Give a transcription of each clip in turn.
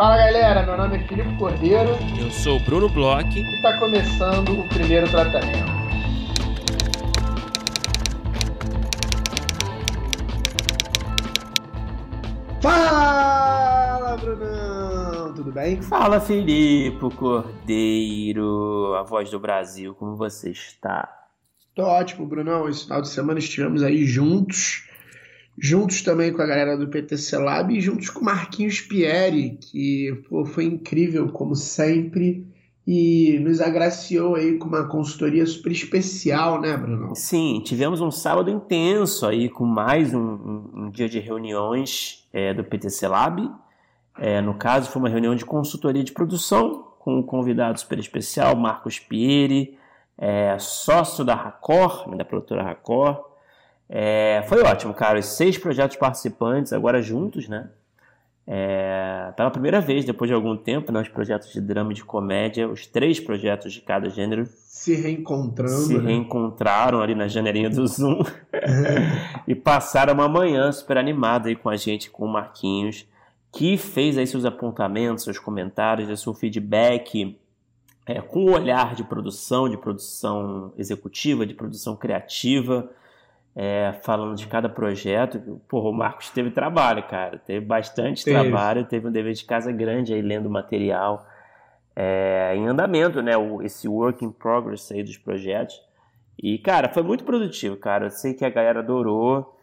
Fala galera, meu nome é Filipe Cordeiro. Eu sou o Bruno Bloch. E está começando o primeiro tratamento. Fala, Brunão! Tudo bem? Fala, Filipe Cordeiro, a voz do Brasil, como você está? Tô ótimo, Brunão. Esse final de semana estivemos aí juntos juntos também com a galera do PTC Lab e juntos com o Marquinhos Pieri, que pô, foi incrível como sempre e nos agraciou aí com uma consultoria super especial, né, Bruno? Sim, tivemos um sábado intenso aí com mais um, um, um dia de reuniões é, do PTC Lab. É, no caso, foi uma reunião de consultoria de produção com um convidado super especial, Marcos Pieri, é, sócio da Racor, da produtora Racor, é, foi ótimo, cara. Os seis projetos participantes, agora juntos, né? É, pela primeira vez, depois de algum tempo, né, os projetos de drama e de comédia, os três projetos de cada gênero se reencontrando. Se né? reencontraram ali na janelinha do Zoom e passaram uma manhã super animada aí com a gente, com o Marquinhos, que fez aí seus apontamentos, seus comentários, seu feedback é, com o olhar de produção, de produção executiva, de produção criativa é, falando de cada projeto. Porra, o Marcos teve trabalho, cara. Teve bastante teve. trabalho, teve um dever de casa grande aí lendo material é, em andamento, né? O, esse work in progress aí dos projetos. E, cara, foi muito produtivo, cara. Eu sei que a galera adorou.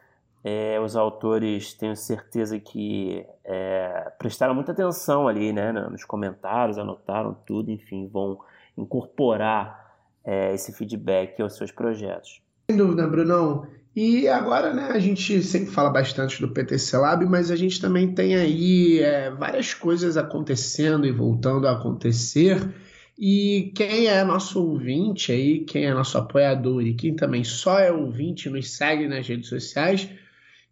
É, os autores, tenho certeza que é, prestaram muita atenção ali, né? Nos comentários, anotaram tudo, enfim, vão incorporar é, esse feedback aos seus projetos. Sem dúvida, Brunão. E agora, né, a gente sempre fala bastante do PTC Lab, mas a gente também tem aí é, várias coisas acontecendo e voltando a acontecer. E quem é nosso ouvinte aí, quem é nosso apoiador e quem também só é ouvinte, nos segue nas redes sociais,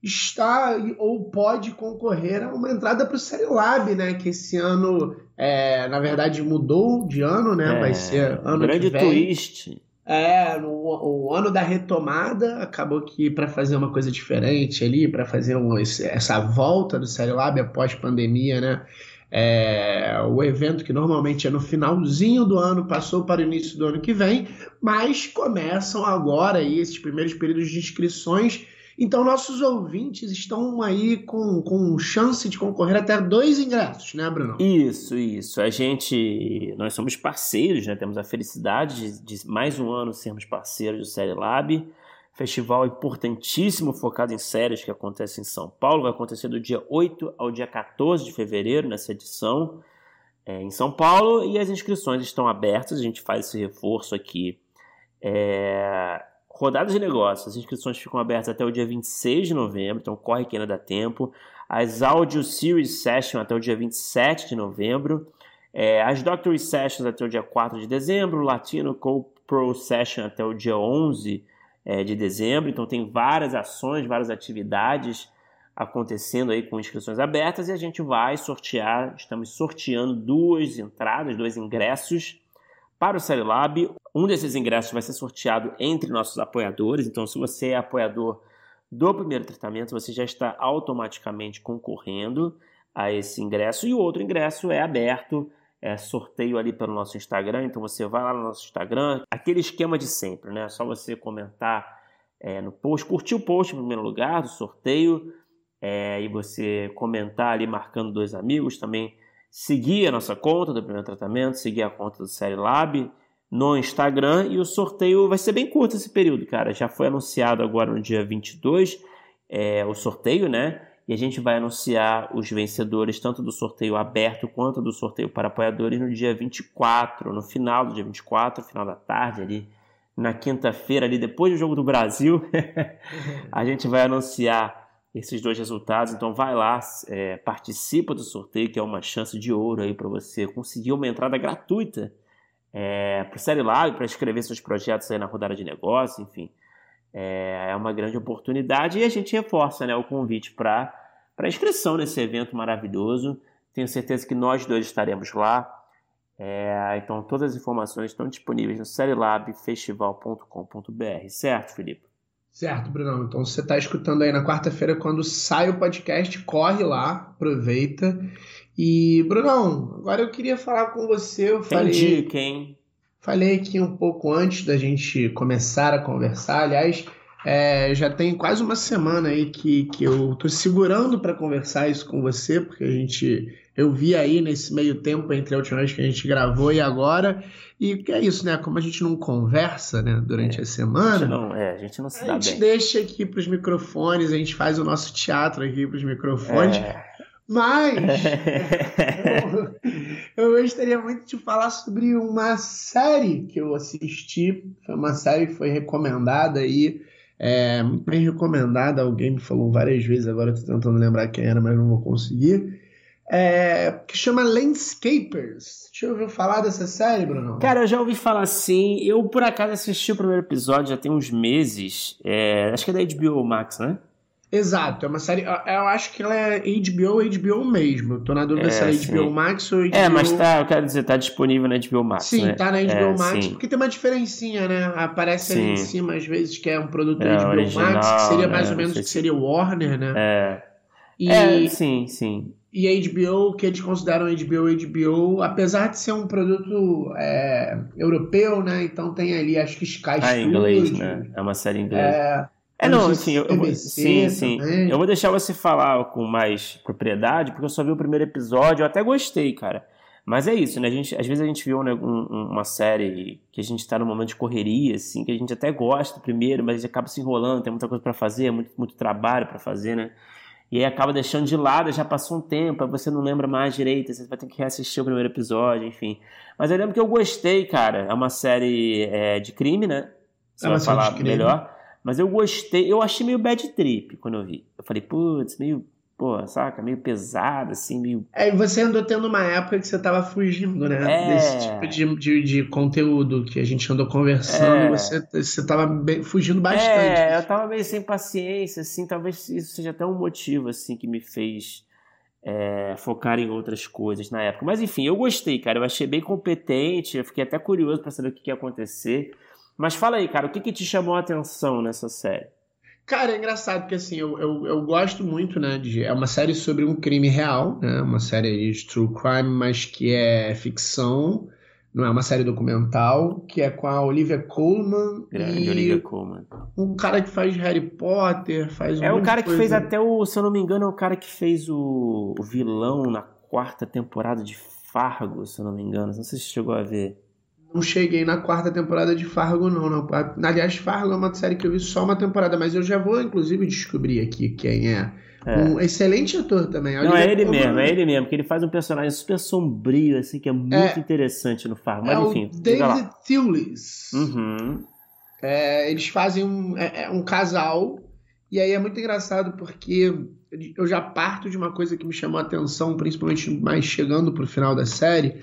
está ou pode concorrer a uma entrada para o Série Lab, né? Que esse ano, é, na verdade, mudou de ano, né? É, Vai ser ano grande que vem. twist. É, no o ano da retomada, acabou que para fazer uma coisa diferente ali, para fazer um, essa volta do Série Lab após pandemia, né? É, o evento que normalmente é no finalzinho do ano passou para o início do ano que vem, mas começam agora aí esses primeiros períodos de inscrições então, nossos ouvintes estão aí com, com chance de concorrer até dois ingressos, né, Bruno? Isso, isso. A gente, nós somos parceiros, né? Temos a felicidade de, de mais um ano sermos parceiros do Série Lab. Festival importantíssimo focado em séries que acontece em São Paulo. Vai acontecer do dia 8 ao dia 14 de fevereiro nessa edição é, em São Paulo. E as inscrições estão abertas. A gente faz esse reforço aqui. É, Rodadas de negócios, as inscrições ficam abertas até o dia 26 de novembro, então corre que ainda dá tempo. As Audio Series Session até o dia 27 de novembro. É, as Doctor Sessions até o dia 4 de dezembro. Latino Co Pro Session até o dia 11 é, de dezembro. Então tem várias ações, várias atividades acontecendo aí com inscrições abertas e a gente vai sortear, estamos sorteando duas entradas, dois ingressos para o Série Lab. Um desses ingressos vai ser sorteado entre nossos apoiadores, então se você é apoiador do primeiro tratamento, você já está automaticamente concorrendo a esse ingresso. E o outro ingresso é aberto, é sorteio ali pelo nosso Instagram, então você vai lá no nosso Instagram, aquele esquema de sempre, né? Só você comentar é, no post, curtir o post em primeiro lugar do sorteio, é, e você comentar ali marcando dois amigos também seguir a nossa conta do primeiro tratamento, seguir a conta do Série Lab no Instagram e o sorteio vai ser bem curto esse período, cara. Já foi anunciado agora no dia 22 é, o sorteio, né? E a gente vai anunciar os vencedores tanto do sorteio aberto quanto do sorteio para apoiadores no dia 24, no final do dia 24, final da tarde ali, na quinta-feira ali depois do jogo do Brasil, a gente vai anunciar esses dois resultados. Então vai lá, é, participa do sorteio, que é uma chance de ouro aí para você conseguir uma entrada gratuita é, para o Série Lab, para escrever seus projetos aí na rodada de negócio, enfim. É, é uma grande oportunidade e a gente reforça né, o convite para inscrição nesse evento maravilhoso. Tenho certeza que nós dois estaremos lá. É, então todas as informações estão disponíveis no serialabfestival.com.br, certo, Felipe? Certo, Brunão. Então você está escutando aí na quarta-feira, quando sai o podcast, corre lá, aproveita E, Brunão, agora eu queria falar com você. Eu Tem falei, dica, hein? falei aqui um pouco antes da gente começar a conversar. Aliás, é, já tem quase uma semana aí que, que eu tô segurando para conversar isso com você, porque a gente eu vi aí nesse meio tempo entre a última vez que a gente gravou e agora. E é isso, né? Como a gente não conversa né, durante É, a A gente semana, não, é, a gente não se a dá gente bem. deixa aqui para os microfones, a gente faz o nosso teatro aqui para os microfones. É. Mas eu, eu gostaria muito de falar sobre uma série que eu assisti. Foi uma série que foi recomendada aí. É, muito bem recomendada. Alguém me falou várias vezes, agora eu tô tentando lembrar quem era, mas não vou conseguir. É, que chama Landscapers. Deixa eu ouvir falar dessa série, Bruno. Cara, eu já ouvi falar assim. Eu, por acaso, assisti o primeiro episódio já tem uns meses. É, acho que é da HBO Max, né? Exato, é uma série. Eu acho que ela é HBO, HBO mesmo. Tô na dúvida É, se é sim. HBO Max ou HBO. É, mas tá, eu quero dizer, tá disponível na HBO Max, Sim, né? tá na HBO É, Max, sim. porque tem uma diferencinha, né? Aparece ali em Sim. cima, às vezes, que é um produto É, da HBO original, Max, que seria mais né? ou menos o que se- seria Warner, né? É, E, é, sim, sim. E a HBO, que eles consideram HBO, HBO, apesar de ser um produto é, europeu, né? Então tem ali, acho que Sky Ah, em inglês, Studios, né? É uma série em inglês. É, É, não assim, eu, eu sim, sim. também. Eu vou deixar você falar com mais propriedade, porque eu só vi o primeiro episódio, eu até gostei, cara. Mas é isso, né? A gente, às vezes a gente viu né, um- um- uma série que a gente tá num momento de correria, assim, que a gente até gosta primeiro, mas a gente acaba se enrolando, tem muita coisa pra fazer, muito, muito trabalho pra fazer, né? E aí acaba deixando de lado, já passou um tempo, aí você não lembra mais direito, você vai ter que reassistir o primeiro episódio, enfim. Mas eu lembro que eu gostei, cara. É uma série é, de crime, né? Você É vai falar melhor. Mas eu gostei, eu achei meio bad trip quando eu vi. Eu falei, putz, meio, pô, saca? Meio pesado, assim, meio. É, e você andou tendo uma época que você tava fugindo, né? É. Desse tipo de, de, de conteúdo que a gente andou conversando. É. Você, você tava bem- fugindo bastante. É, eu tava meio sem paciência, assim, talvez isso seja até um motivo, assim, que me fez é, focar em outras coisas na época. Mas enfim, eu gostei, cara, eu achei bem competente, eu fiquei até curioso pra saber o que, que ia acontecer. Mas fala aí, cara, o que, que te chamou a atenção nessa série? Cara, é engraçado porque assim, eu, eu, eu gosto muito, né? De, é uma série sobre um crime real, né? Uma série de true crime, mas que é ficção, não é uma série documental, que é com a Olivia Colman Grande e Olivia Colman. um cara que faz Harry Potter, faz um É o cara que fez até o, se eu não me engano, é o cara que fez o, o vilão na quarta temporada de Fargo, se eu não me engano. Não sei se você chegou a ver. Não cheguei na quarta temporada de Fargo, não, não. Aliás, Fargo é uma série que eu vi só uma temporada, mas eu já vou, inclusive, descobrir aqui quem é. É. Um excelente ator também. Não, Olivia é ele mesmo, é ele mesmo, porque ele faz um personagem super sombrio, assim, que é muito É. interessante no Fargo. É Mas o enfim, diga David. Thewlis. Uhum. É, eles fazem um, é- é um casal, e aí é muito engraçado porque eu já parto de uma coisa que me chamou a atenção, principalmente mais chegando pro final da série,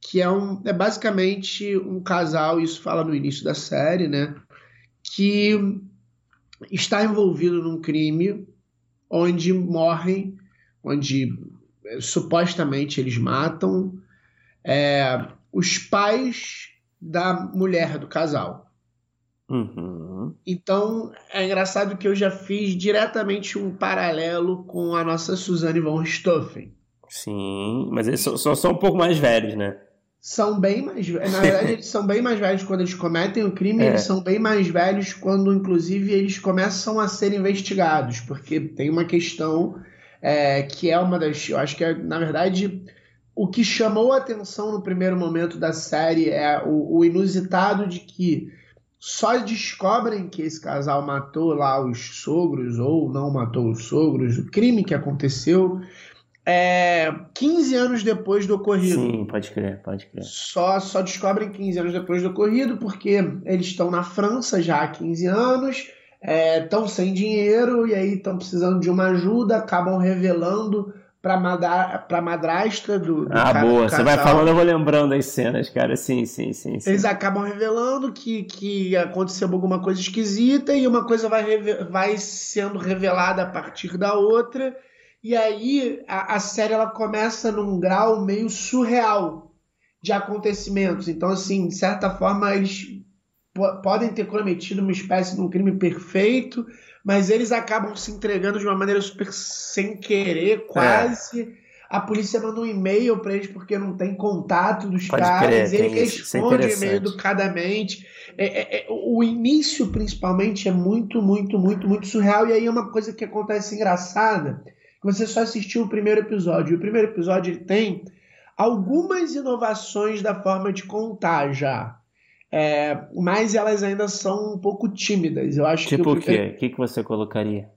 que é, um, é basicamente um casal, isso fala no início da série, né? Que está envolvido num crime onde morrem, onde eh, supostamente eles matam é, os pais da mulher do casal. Uhum. Então é engraçado que eu já fiz diretamente um paralelo com a nossa Suzanne von Richthofen. Sim, mas eles são, são só um pouco mais velhos, né? São bem mais velhos. Na verdade, eles são bem mais velhos quando eles cometem o crime, É. eles são bem mais velhos quando, inclusive, eles começam a ser investigados, porque tem uma questão é, que é uma das. Eu acho que é, na verdade, o que chamou a atenção no primeiro momento da série é o, o inusitado de que só descobrem que esse casal matou lá os sogros ou não matou os sogros, o crime que aconteceu, é, 15 anos depois do ocorrido. Sim, pode crer, pode crer. Só, só descobrem 15 anos depois do ocorrido, porque eles estão na França já há 15 anos, estão sem dinheiro e aí estão precisando de uma ajuda, acabam revelando para madra, a madrasta do, do Ah, boa. do Você vai falando, eu vou lembrando as cenas, cara. Sim, sim, sim. sim. Eles acabam revelando que, que aconteceu alguma coisa esquisita e uma coisa vai, vai sendo revelada a partir da outra. E aí a, a série ela começa num grau meio surreal de acontecimentos. Então, assim, de certa forma, eles po- podem ter cometido uma espécie de um crime perfeito, mas eles acabam se entregando de uma maneira super sem querer, quase. a polícia manda um e-mail para eles porque não tem contato dos Pode caras, crer, ele é responde o e-mail educadamente. É, é, é, o início, principalmente, é muito, muito, muito, muito surreal. E aí é uma coisa que acontece engraçada, que você só assistiu o primeiro episódio. E o primeiro episódio ele tem algumas inovações da forma de contar já. É, mas elas ainda são um pouco tímidas. Eu acho tipo que o quê? O que, que você colocaria?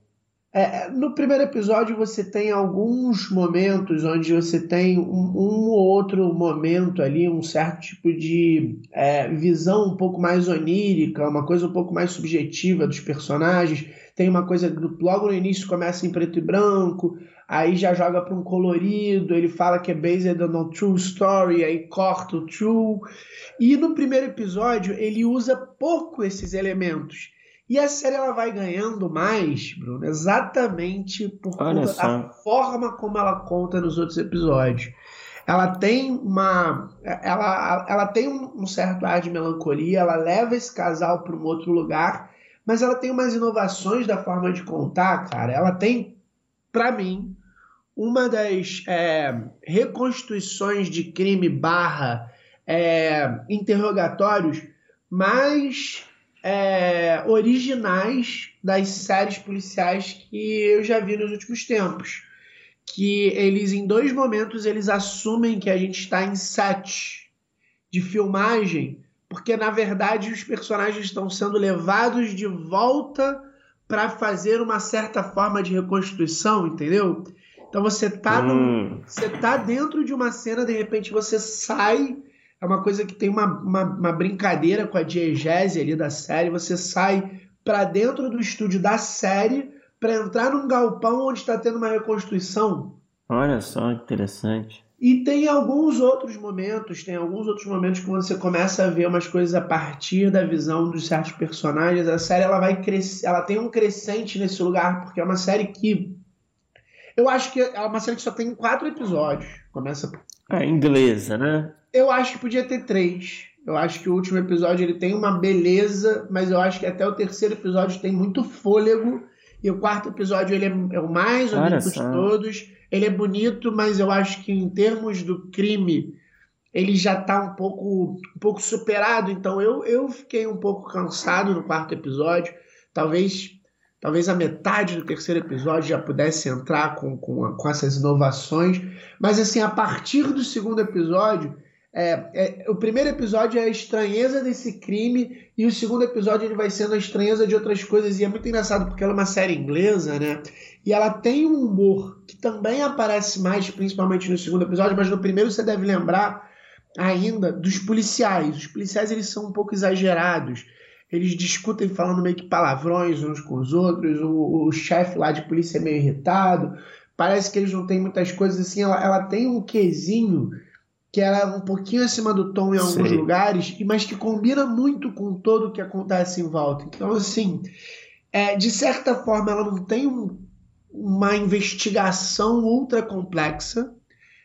É, no primeiro episódio você tem alguns momentos onde você tem um, um ou outro momento ali, um certo tipo de é, visão um pouco mais onírica, uma coisa um pouco mais subjetiva dos personagens. Tem uma coisa logo no início começa em preto e branco, aí já joga para um colorido, ele fala que é based on a true story, aí corta o true. E no primeiro episódio ele usa pouco esses elementos. E a série ela vai ganhando mais, Bruno, exatamente por conta da forma como ela conta nos outros episódios. Ela tem uma, ela, ela tem um certo ar de melancolia, ela leva esse casal para um outro lugar, mas ela tem umas inovações da forma de contar, cara. Ela tem, para mim, uma das é, reconstituições de crime barra é, interrogatórios mais é, originais das séries policiais que eu já vi nos últimos tempos. Que eles, em dois momentos, eles assumem que a gente está em set de filmagem, porque na verdade os personagens estão sendo levados de volta para fazer uma certa forma de reconstituição, entendeu? Então você tá, hum. você tá dentro de uma cena, de repente você sai é uma coisa que tem uma, uma, uma brincadeira com a diegese ali da série. Você sai para dentro do estúdio da série para entrar num galpão onde está tendo uma reconstrução. Olha só, interessante. E tem alguns outros momentos, tem alguns outros momentos que você começa a ver umas coisas a partir da visão dos certos personagens. A série ela vai crescer, ela tem um crescente nesse lugar, porque é uma série que eu acho que é uma série que só tem quatro episódios. Começa. É inglesa, né? Eu acho que podia ter três. Eu acho que o último episódio ele tem uma beleza, mas eu acho que até o terceiro episódio tem muito fôlego. E o quarto episódio ele é, é o mais bonito de todos. Ele é bonito, mas eu acho que em termos do crime ele já está um pouco, um pouco superado. Então eu, eu fiquei um pouco cansado no quarto episódio. Talvez talvez a metade do terceiro episódio já pudesse entrar com, com, com essas inovações. Mas assim, a partir do segundo episódio é, é, o primeiro episódio é a estranheza desse crime e o segundo episódio ele vai sendo a estranheza de outras coisas e é muito engraçado porque ela é uma série inglesa, né? E ela tem um humor que também aparece mais, principalmente no segundo episódio, mas no primeiro você deve lembrar ainda dos policiais. Os policiais eles são um pouco exagerados. Eles discutem falando meio que palavrões uns com os outros. O, o chefe lá de polícia é meio irritado. Parece que eles não têm muitas coisas assim. Ela, ela tem um quesinho que ela é um pouquinho acima do tom em alguns lugares, mas que combina muito com todo o que acontece em volta. Então, assim, é, de certa forma, ela não tem um, uma investigação ultra complexa,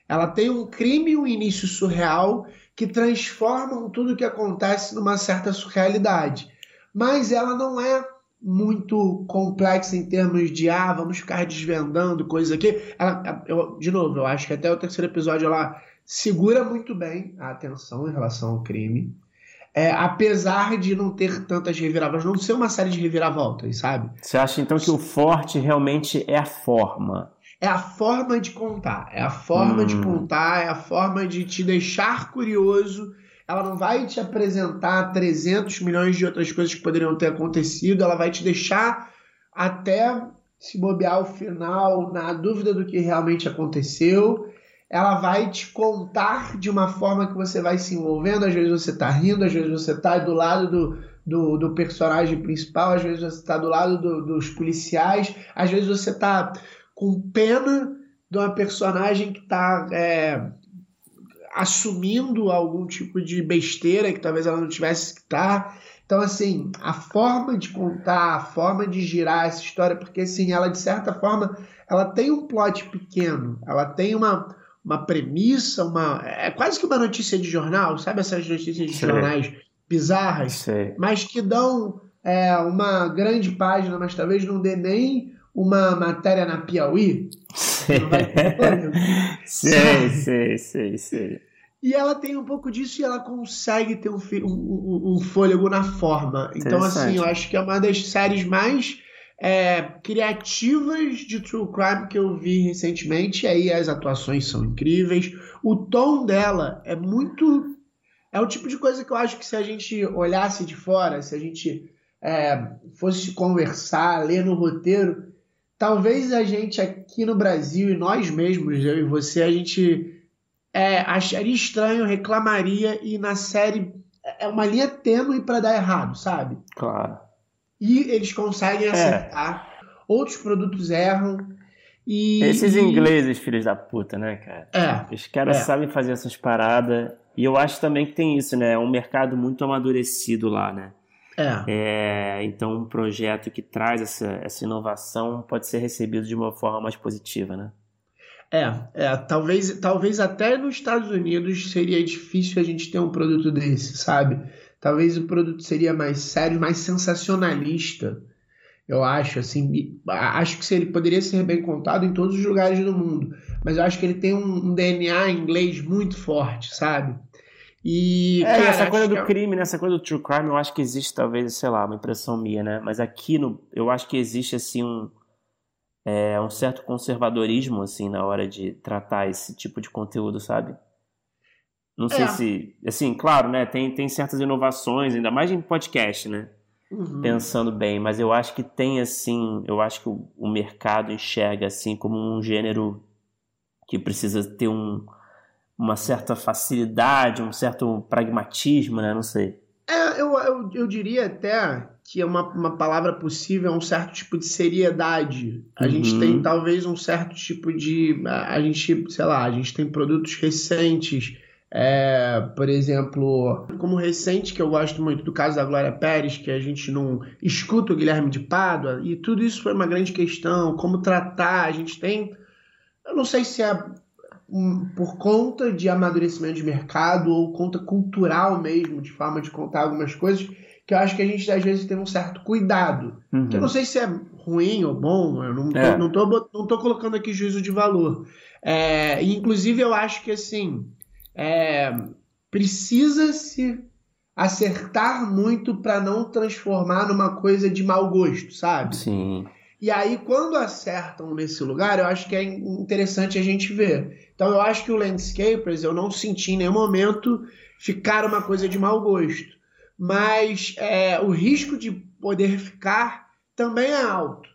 ela tem um crime e um início surreal que transformam tudo o que acontece numa certa surrealidade. Mas ela não é muito complexa em termos de ah, vamos ficar desvendando coisas aqui. Ela, eu, de novo, eu acho que até o terceiro episódio ela segura muito bem a atenção em relação ao crime. É, apesar de não ter tantas reviravoltas, não ser uma série de reviravoltas, sabe? Você acha então que o forte realmente é a forma? É a forma de contar, é a forma hum. de contar, é a forma de te deixar curioso. Ela não vai te apresentar 300 milhões de outras coisas que poderiam ter acontecido, ela vai te deixar até se bobear o final na dúvida do que realmente aconteceu ela vai te contar de uma forma que você vai se envolvendo. Às vezes você está rindo, às vezes você está do lado do, do, do, personagem principal, às vezes você está do lado do, dos policiais, às vezes você está com pena de uma personagem que está é, assumindo algum tipo de besteira que talvez ela não tivesse que estar. Tá. Então, assim, a forma de contar, a forma de girar essa história, porque assim, ela de certa forma, ela tem um plot pequeno, ela tem uma, uma premissa, uma. É quase que uma notícia de jornal, sabe essas notícias de Sei. jornais bizarras, Sei. mas que dão é, uma grande página, mas talvez não dê nem uma matéria na Piauí. sei, sei, sei, sei. E ela tem um pouco disso e ela consegue ter um, um, um fôlego na forma. Então, assim, eu acho que é uma das séries mais é, criativas de True Crime que eu vi recentemente. E aí as atuações são incríveis. O tom dela é muito. É o tipo de coisa que eu acho que se a gente olhasse de fora, se a gente é, fosse conversar, ler no roteiro, talvez a gente aqui no Brasil e nós mesmos, eu e você, a gente é, acharia estranho, reclamaria e na série é uma linha tênue para dar errado, sabe? Claro. E eles conseguem é. acertar. É. Outros produtos erram. E, Esses ingleses, filhos da puta, né, cara? É. Os caras é. sabem fazer essas paradas. E eu acho também que tem isso, né? É um mercado muito amadurecido lá, né? É. é. então, um projeto que traz essa, essa inovação pode ser recebido de uma forma mais positiva, né? É, é, talvez, talvez até nos Estados Unidos seria difícil a gente ter um produto desse, sabe? Talvez o produto seria mais sério, mais sensacionalista. Eu acho, assim, acho que ele poderia ser bem contado em todos os lugares do mundo, mas eu acho que ele tem um, um DNA inglês muito forte, sabe? E, é, cara, essa coisa do é... crime, né? essa coisa do true crime, eu acho que existe talvez, sei lá, uma impressão minha, né? Mas aqui no, eu acho que existe assim um é, um certo conservadorismo assim na hora de tratar esse tipo de conteúdo, sabe? Não sei é. se, assim, claro, né? Tem, tem certas inovações, ainda mais em podcast, né? Uhum. Pensando bem, mas eu acho que tem assim, eu acho que o, o mercado enxerga assim como um gênero que precisa ter um, uma certa facilidade, um certo pragmatismo, né? Não sei. É, eu, eu, eu diria até que é uma, uma palavra possível, é um certo tipo de seriedade. A uhum. gente tem talvez um certo tipo de. A, a, gente, sei lá, a gente tem produtos recentes. É, por exemplo, como recente, que eu gosto muito do caso da Glória Pérez, que a gente não escuta o Guilherme de Pádua, e tudo isso foi uma grande questão, como tratar, a gente tem, eu não sei se é por conta de amadurecimento de mercado ou conta cultural mesmo, de forma de contar algumas coisas, que eu acho que a gente às vezes tem um certo cuidado. Uhum. Que eu não sei se é ruim ou bom, eu não é. não tô, não tô colocando aqui juízo de valor. É, inclusive, eu acho que assim é, precisa se acertar muito para não transformar numa coisa de mau gosto, sabe? Sim. E aí, quando acertam nesse lugar, eu acho que é interessante a gente ver. Então, eu acho que o Landscapers, eu não senti em nenhum momento ficar uma coisa de mau gosto mas é, o risco de poder ficar também é alto.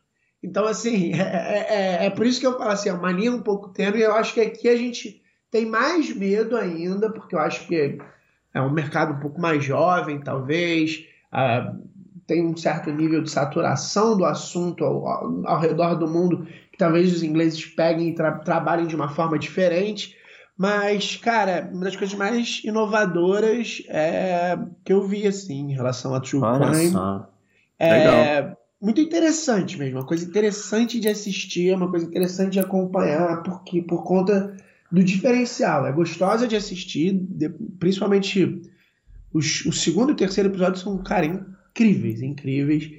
Então, assim, é, é, é, é por isso que eu falo assim, é uma linha um pouco tênue, e eu acho que aqui a gente tem mais medo ainda, porque eu acho que é um mercado um pouco mais jovem, talvez, uh, tem um certo nível de saturação do assunto ao, ao, ao redor do mundo, que talvez os ingleses peguem e tra trabalhem de uma forma diferente, mas, cara, uma das coisas mais inovadoras é, que eu vi, assim, em relação a True Olha Crime. Só. É Legal. muito interessante mesmo, uma coisa interessante de assistir, uma coisa interessante de acompanhar, porque por conta do diferencial. É gostosa de assistir, principalmente os, o segundo e o terceiro episódio são, cara, incríveis, incríveis.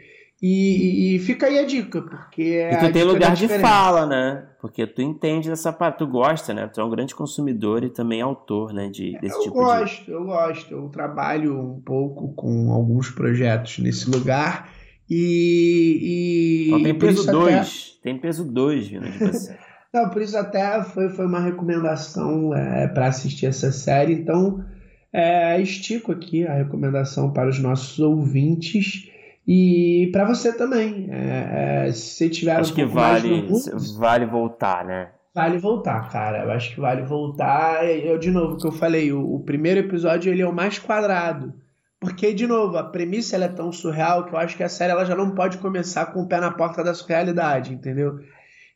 E, e, fica aí a dica, porque é E tu tem lugar de fala, né? Porque tu entende dessa parte, tu gosta, né? Tu é um grande consumidor e também autor, né? De, desse eu tipo gosto, de... Eu gosto, eu trabalho um pouco com alguns projetos nesse lugar e... e então, tem peso 2, até... tem peso 2 vindo de você. Não, por isso até foi, foi uma recomendação é, para assistir essa série, então é, estico aqui a recomendação para os nossos ouvintes e para você também. É, é, se tiver acho um que vale, vale voltar, né? Vale voltar, cara. Eu acho que vale voltar. Eu, de novo, que eu falei, o, o, primeiro episódio ele é o mais quadrado. Porque, de novo, a premissa é tão surreal que eu acho que a série ela já não pode começar com o pé na porta da surrealidade, entendeu?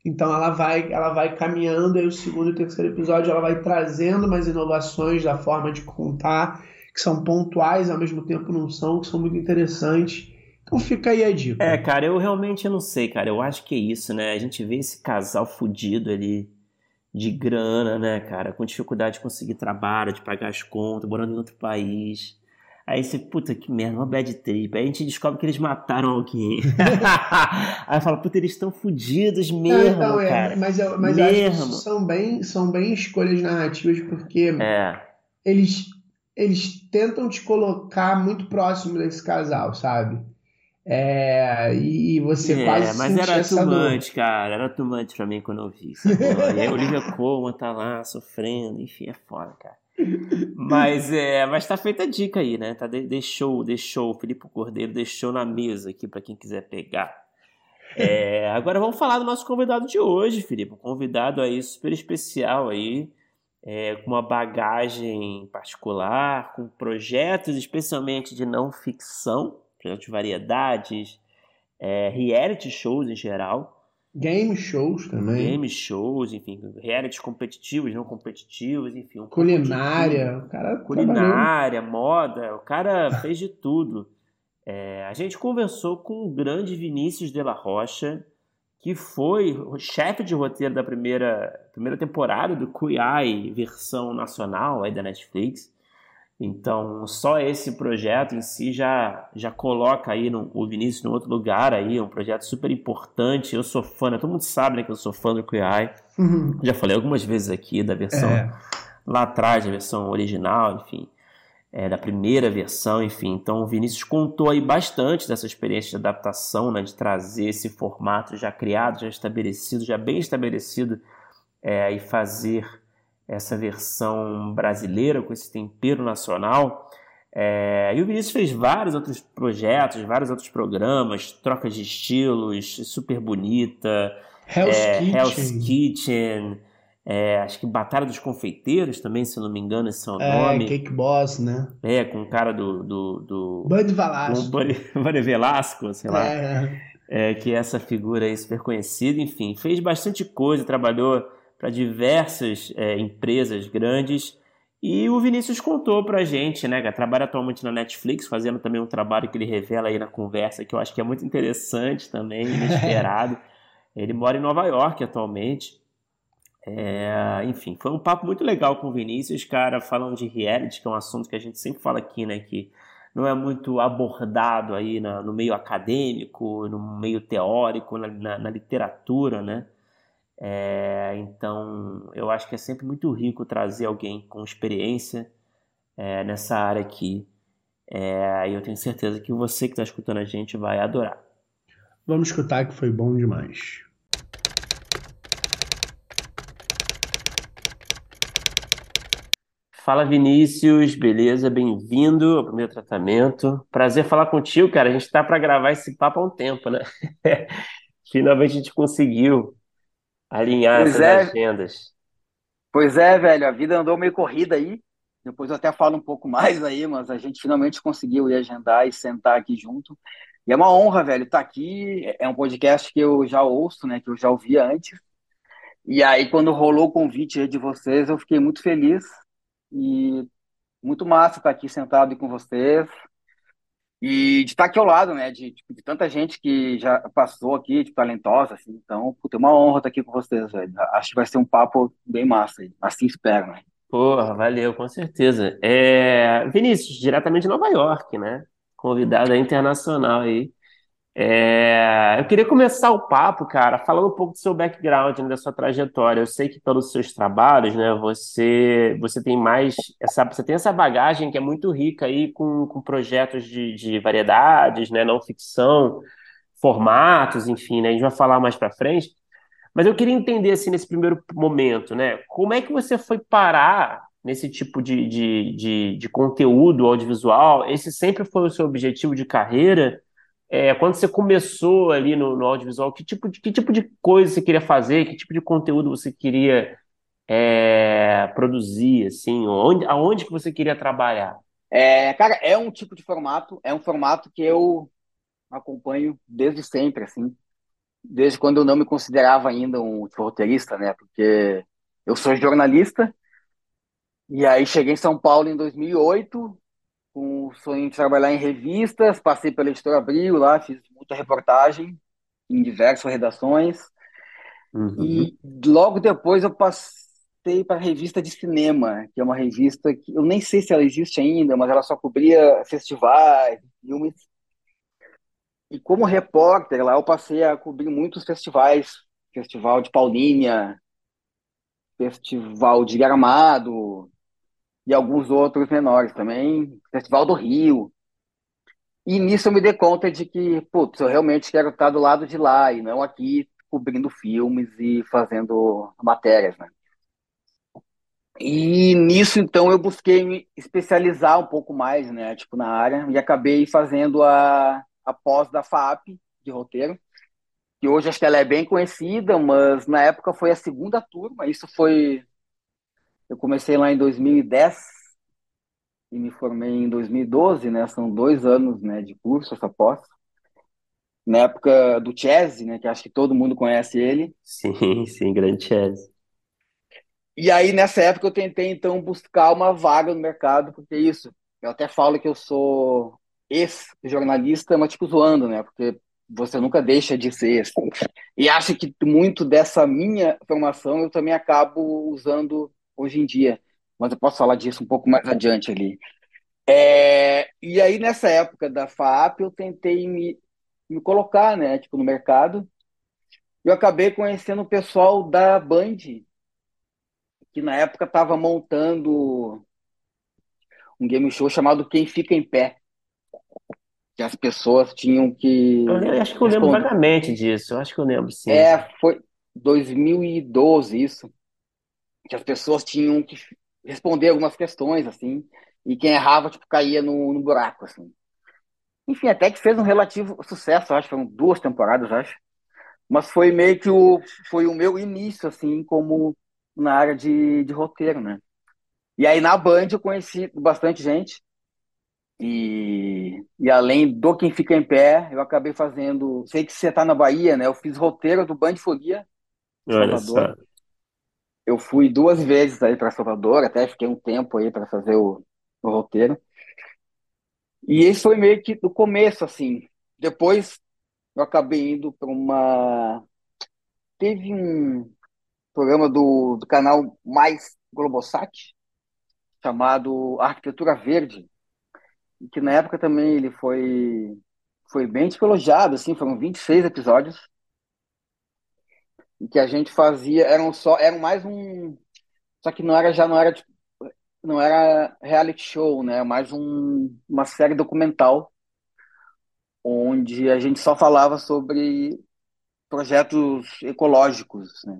Então ela vai, ela vai caminhando, aí o segundo e terceiro episódio ela vai trazendo mais inovações da forma de contar, que são pontuais, ao mesmo tempo não são, que são muito interessantes. Então fica aí a dica. É, cara, eu realmente não sei, cara. Eu acho que é isso, né? A gente vê esse casal fudido ali de grana, né, cara? Com dificuldade de conseguir trabalho, de pagar as contas, morando em outro país. Aí você, puta que merda, uma bad trip. Aí a gente descobre que eles mataram alguém. Aí fala, puta, eles estão fodidos mesmo, então, é, cara. Mas, eu, mas mesmo. eu acho que são bem, são bem escolhas narrativas, porque é. eles, eles tentam te colocar muito próximo desse casal, sabe? É, e você é, quase mas era tumante, cara. Era tumante pra mim quando eu vi. e aí a Olivia Colman tá lá sofrendo, enfim, é foda, cara. Mas é, mas tá feita a dica aí, né? Tá, deixou, deixou, o Felipe Cordeiro deixou na mesa aqui para quem quiser pegar. É, agora vamos falar do nosso convidado de hoje, Felipe. Um convidado aí super especial aí, é, com uma bagagem particular, com projetos especialmente de não ficção, projetos de variedades, é, reality shows em geral. Game shows também. Game shows, enfim, realities competitivos, não competitivos, enfim. Um culinária, o cara Culinária, moda, o cara fez de tudo. É, a gente conversou com o grande Vinícius de la Rocha, que foi chefe de roteiro da primeira, primeira temporada do Cuyai, versão nacional aí da Netflix. Então, só esse projeto em si já, já coloca aí no, o Vinícius em outro lugar aí, um projeto super importante. Eu sou fã, né? todo mundo sabe né, que eu sou fã do QI. Uhum. Já falei algumas vezes aqui da versão é. lá atrás, a versão original, enfim, é, da primeira versão, enfim. Então, o Vinícius contou aí bastante dessa experiência de adaptação, né, de trazer esse formato já criado, já estabelecido, já bem estabelecido, é, e fazer essa versão brasileira com esse tempero nacional. É, e o Vinícius fez vários outros projetos, vários outros programas, trocas de estilos, super bonita, Hell's é, Kitchen, Hell's Kitchen é, acho que Batalha dos Confeiteiros também, se não me engano, esse é o é, nome. Cake Boss, né? É, com o cara do. do, do Bud Velasco. Bud Velasco, sei lá. É. é. que é essa figura aí super conhecida, enfim, fez bastante coisa, trabalhou para diversas é, empresas grandes. E o Vinícius contou pra gente, né, que trabalha atualmente na Netflix, fazendo também um trabalho que ele revela aí na conversa, que eu acho que é muito interessante também, inesperado. ele mora em Nova York atualmente. É, enfim, foi um papo muito legal com o Vinícius, cara, falando de reality, que é um assunto que a gente sempre fala aqui, né, que não é muito abordado aí na, no meio acadêmico, no meio teórico, na, na, na literatura, né? É, então, eu acho que é sempre muito rico trazer alguém com experiência é, nessa área aqui. É, e eu tenho certeza que você que está escutando a gente vai adorar. Vamos escutar que foi bom demais. Fala Vinícius, beleza? Bem-vindo ao primeiro tratamento. Prazer falar contigo, cara. A gente está para gravar esse papo há um tempo, né? Finalmente a gente conseguiu alinhar pois essas é. agendas. Pois é, velho, a vida andou meio corrida aí. Depois eu até falo um pouco mais aí, mas a gente finalmente conseguiu ir agendar e sentar aqui junto. E é uma honra, velho, estar tá aqui. É um podcast que eu já ouço, né, que eu já ouvia antes. E aí, quando rolou o convite de vocês, eu fiquei muito feliz. E muito massa estar aqui sentado com vocês. E de estar aqui ao lado, né, de, tipo, de tanta gente que já passou aqui, tipo, talentosa, assim, então, puta, é uma honra estar aqui com vocês, velho. Acho que vai ser um papo bem massa, assim espero, né. Porra, valeu, com certeza. É... Vinícius, diretamente de Nova York, né, convidado internacional aí. É, eu queria começar o papo, cara, falando um pouco do seu background, né, da sua trajetória. Eu sei que pelos seus trabalhos, né, você você tem mais essa você tem essa bagagem que é muito rica aí com, com projetos de, de variedades, né, não ficção, formatos, enfim, né, a gente vai falar mais para frente. Mas eu queria entender assim nesse primeiro momento, né, como é que você foi parar nesse tipo de, de, de, de conteúdo audiovisual? Esse sempre foi o seu objetivo de carreira? É, quando você começou ali no, no, audiovisual, que tipo, de, que tipo de coisa você queria fazer? Que tipo de conteúdo você queria é, produzir, assim? Onde, aonde que você queria trabalhar? É, cara, é um tipo de formato, é um formato que eu acompanho desde sempre, assim. Desde quando eu não me considerava ainda um roteirista, né? Porque eu sou jornalista, e aí cheguei em São Paulo em 2008, com o sonho de trabalhar em revistas, passei pela Editora Abril lá, fiz muita reportagem em diversas redações. Uhum. E logo depois eu passei para a revista de cinema, que é uma revista que eu nem sei se ela existe ainda, mas ela só cobria festivais, filmes. E como repórter lá, eu passei a cobrir muitos festivais, Festival de Paulínia, Festival de Gramado e alguns outros menores também, Festival do Rio. E nisso eu me dei conta de que, putz, eu realmente quero estar do lado de lá e não aqui cobrindo filmes e fazendo matérias, né? E nisso, então, eu busquei me especializar um pouco mais, né, tipo, na área, e acabei fazendo a, a pós da FAP, de roteiro, que hoje acho que ela é bem conhecida, mas na época foi a segunda turma, isso foi... Eu comecei lá em 2010 e me formei em 2012, né, são dois anos, né, de curso, essa pós. Na época do Chese, né, que acho que todo mundo conhece ele. Sim, sim, grande Chese. E aí, nessa época, eu tentei, então, buscar uma vaga no mercado, porque é isso, eu até falo que eu sou ex-jornalista, mas, tipo, zoando, né? Porque você nunca deixa de ser. Assim. E acho que muito dessa minha formação eu também acabo usando hoje em dia. Mas eu posso falar disso um pouco mais adiante ali. É, e aí, nessa época da FAP, eu tentei me, me colocar, né, tipo, no mercado. Eu acabei conhecendo o pessoal da Band, que na época estava montando um game show chamado Quem Fica em Pé. Que as pessoas tinham que. Eu acho que eu lembro vagamente disso, eu acho que eu lembro, sim. É, foi 2012 isso. Que as pessoas tinham que responder algumas questões, assim, e quem errava, tipo, caía no, no buraco, assim. Enfim, até que fez um relativo sucesso, acho, foram duas temporadas, acho. Mas foi meio que o, foi o meu início, assim, como na área de, de roteiro, né? E aí na Band eu conheci bastante gente. E, e além do Quem Fica em Pé, eu acabei fazendo. Sei que você tá na Bahia, né? Eu fiz roteiro do Band Folia, Olha Salvador. Só. Eu fui duas vezes aí para Salvador, até fiquei um tempo aí para fazer o, o roteiro. E esse foi meio que do começo, assim. Depois eu acabei indo para uma. Teve um, programa do, do canal Mais Globosat, chamado Arquitetura Verde, que na época também ele foi, foi bem elogiado, assim, foram 26 episódios, e que a gente fazia, eram só, eram mais um, só que não era, já não era, tipo, não era reality show, né, mais um, uma série documental, onde a gente só falava sobre projetos ecológicos, né,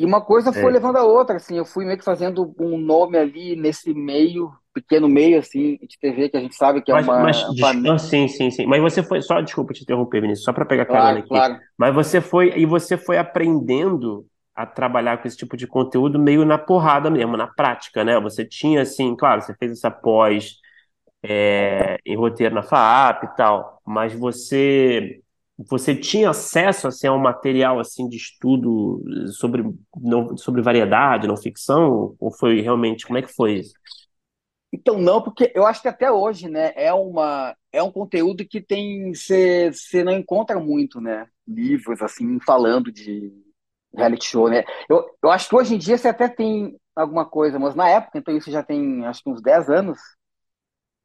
E uma coisa foi É. levando a outra, assim, eu fui meio que fazendo um nome ali nesse meio, pequeno meio, assim, de TV, que a gente sabe que é Mas, mas uma des- panela. ah, sim, sim, sim. Mas você foi, só desculpa te interromper, Vinícius, só para pegar carona Claro, aqui. claro. Mas você foi e você foi aprendendo a trabalhar com esse tipo de conteúdo meio na porrada mesmo, na prática, né? Você tinha assim, claro, você fez essa pós é, em roteiro na FAAP e tal, mas você você tinha acesso assim, a um material assim de estudo sobre não, sobre variedade, não ficção? Ou foi realmente, como é que foi isso? Então, não, porque eu acho que até hoje, né, é uma, é um conteúdo que tem, você não encontra muito, né, livros, assim, falando de reality show, né. Eu, eu acho que hoje em dia você até tem alguma coisa, mas na época, então isso já tem, acho que uns 10 anos,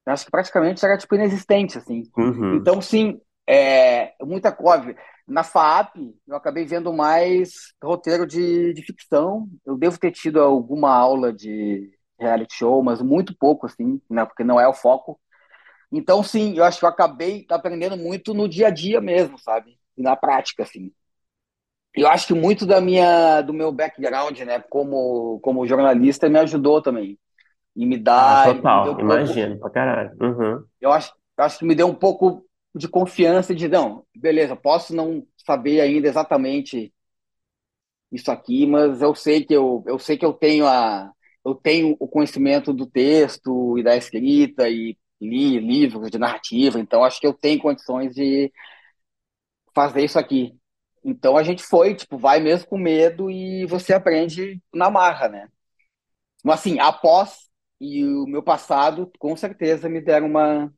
acho que praticamente era, tipo, inexistente, assim. Uhum. Então, sim, é, muita coisa. Na FAP, eu acabei vendo mais roteiro de, de ficção. Eu devo ter tido alguma aula de reality show, mas muito pouco, assim, né? Porque não é o foco. Então, sim, eu acho que eu acabei aprendendo muito no dia a dia mesmo, sabe? Na prática, assim. Eu acho que muito da minha, do meu background, né, como, como jornalista, me ajudou também. E me Ah, dá, deu total, imagino, pra caralho. Uhum. eu acho, eu acho que me deu um pouco de confiança de, não, beleza, posso não saber ainda exatamente isso aqui, mas eu sei que eu, eu sei que eu tenho a eu tenho o conhecimento do texto e da escrita e li livros de narrativa, então acho que eu tenho condições de fazer isso aqui. Então a gente foi, tipo, vai mesmo com medo e você aprende na marra, né? Mas assim, após e o meu passado, com certeza me deram uma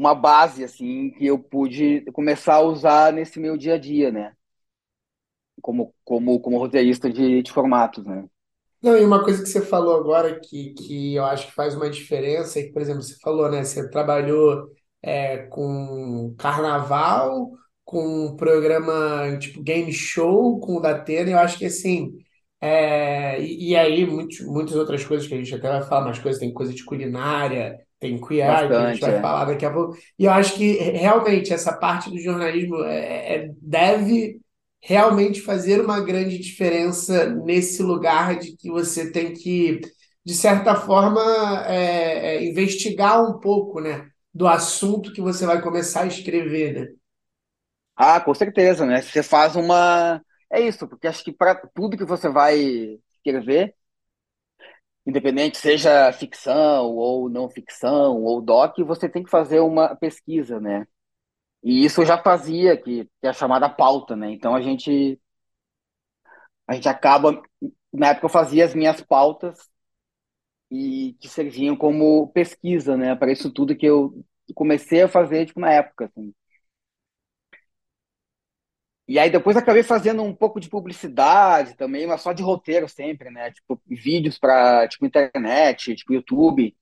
uma base assim que eu pude começar a usar nesse meu dia a dia, né? como, como, como roteirista de, de formatos, né? Não, e uma coisa que você falou agora que, que eu acho que faz uma diferença é que, por exemplo, você falou, né? Você trabalhou é, com carnaval, com um programa tipo game show, com o Datena, eu acho que assim. É, e, e aí, muito, muitas outras coisas que a gente até vai falar, mais coisas, tem coisa de culinária, tem Queer Eye, que a gente vai é. falar daqui a pouco. E eu acho que realmente essa parte do jornalismo é, é- deve realmente fazer uma grande diferença nesse lugar de que você tem que, de certa forma, é, é, investigar um pouco, né, do assunto que você vai começar a escrever, né? Ah, com certeza, né? Você faz uma. É isso, porque acho que para tudo que você vai escrever, independente seja ficção ou não ficção ou doc, você tem que fazer uma pesquisa, né? E isso eu já fazia, que, que é a chamada pauta, né? Então a gente a gente acaba, na época eu fazia as minhas pautas e que serviam como pesquisa, né? Para isso tudo que eu comecei a fazer, tipo, na época, assim. E aí depois acabei fazendo um pouco de publicidade também, mas só de roteiro sempre, né? Tipo, vídeos para, tipo, internet, tipo, YouTube.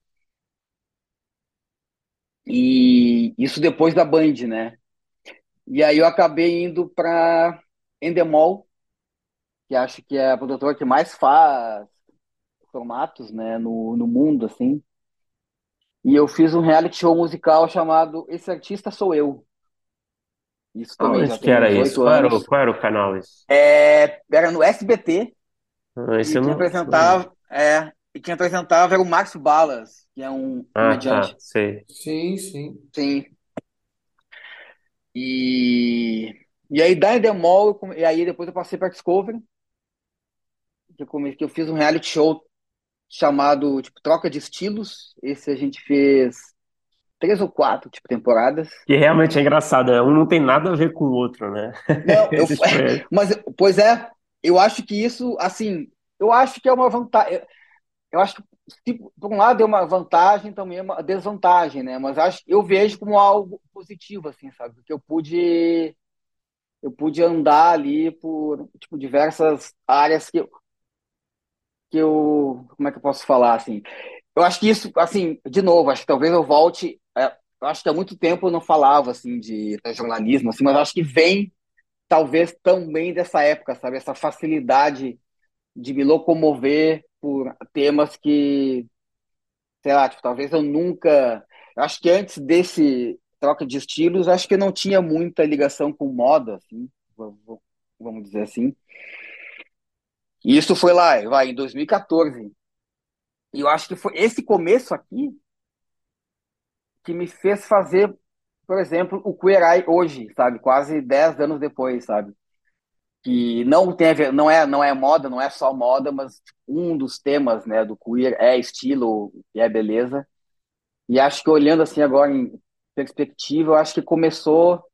E isso depois da Band, né? E aí eu acabei indo para Endemol, que acho que é a produtora que mais faz formatos, né, no, no mundo, assim. E eu fiz um reality show musical chamado Esse Artista Sou Eu. Isso também já Onde que tem era isso? Qual era o, anos. qual era o canal isso? É, era no SBT Ah, esse e eu quem não. apresentava, é, e quem apresentava era o Márcio Balas, que é um Ah, tá, comediante. sei. Sim, sim. Sim. E, e aí da Endemol, e aí depois eu passei para Discovery, que eu, come- que eu fiz um reality show chamado, tipo, Troca de Estilos. Esse a gente fez três ou quatro, tipo, temporadas. Que realmente é engraçado, né? Um não tem nada a ver com o outro, né? Não, eu, Esses foi. mas, pois é, eu acho que isso, assim, eu acho que é uma vantagem. Eu, eu acho que, se, por um lado, é uma vantagem, também é uma desvantagem, né? Mas acho, eu vejo como algo positivo, assim, sabe? Porque eu pude, eu pude andar ali por, tipo, diversas áreas que eu, que eu, como é que eu posso falar, assim? Eu acho que isso, assim, de novo, acho que talvez eu volte. É, eu acho que há muito tempo eu não falava, assim, de, jornalismo, assim, mas acho que vem talvez também dessa época, sabe? Essa facilidade de me locomover por temas que, sei lá, tipo, talvez eu nunca. Acho que antes desse troca de estilos, acho que eu não tinha muita ligação com moda, assim, vamos dizer assim. E isso foi lá, vai, em 2014. E eu acho que foi esse começo aqui que me fez fazer, por exemplo, o Queer Eye hoje, sabe? Quase 10 anos depois, sabe? que não tem ver, não é não é moda, não é só moda, mas um dos temas, né, do queer é estilo e é beleza. E acho que olhando assim agora em perspectiva, eu acho que começou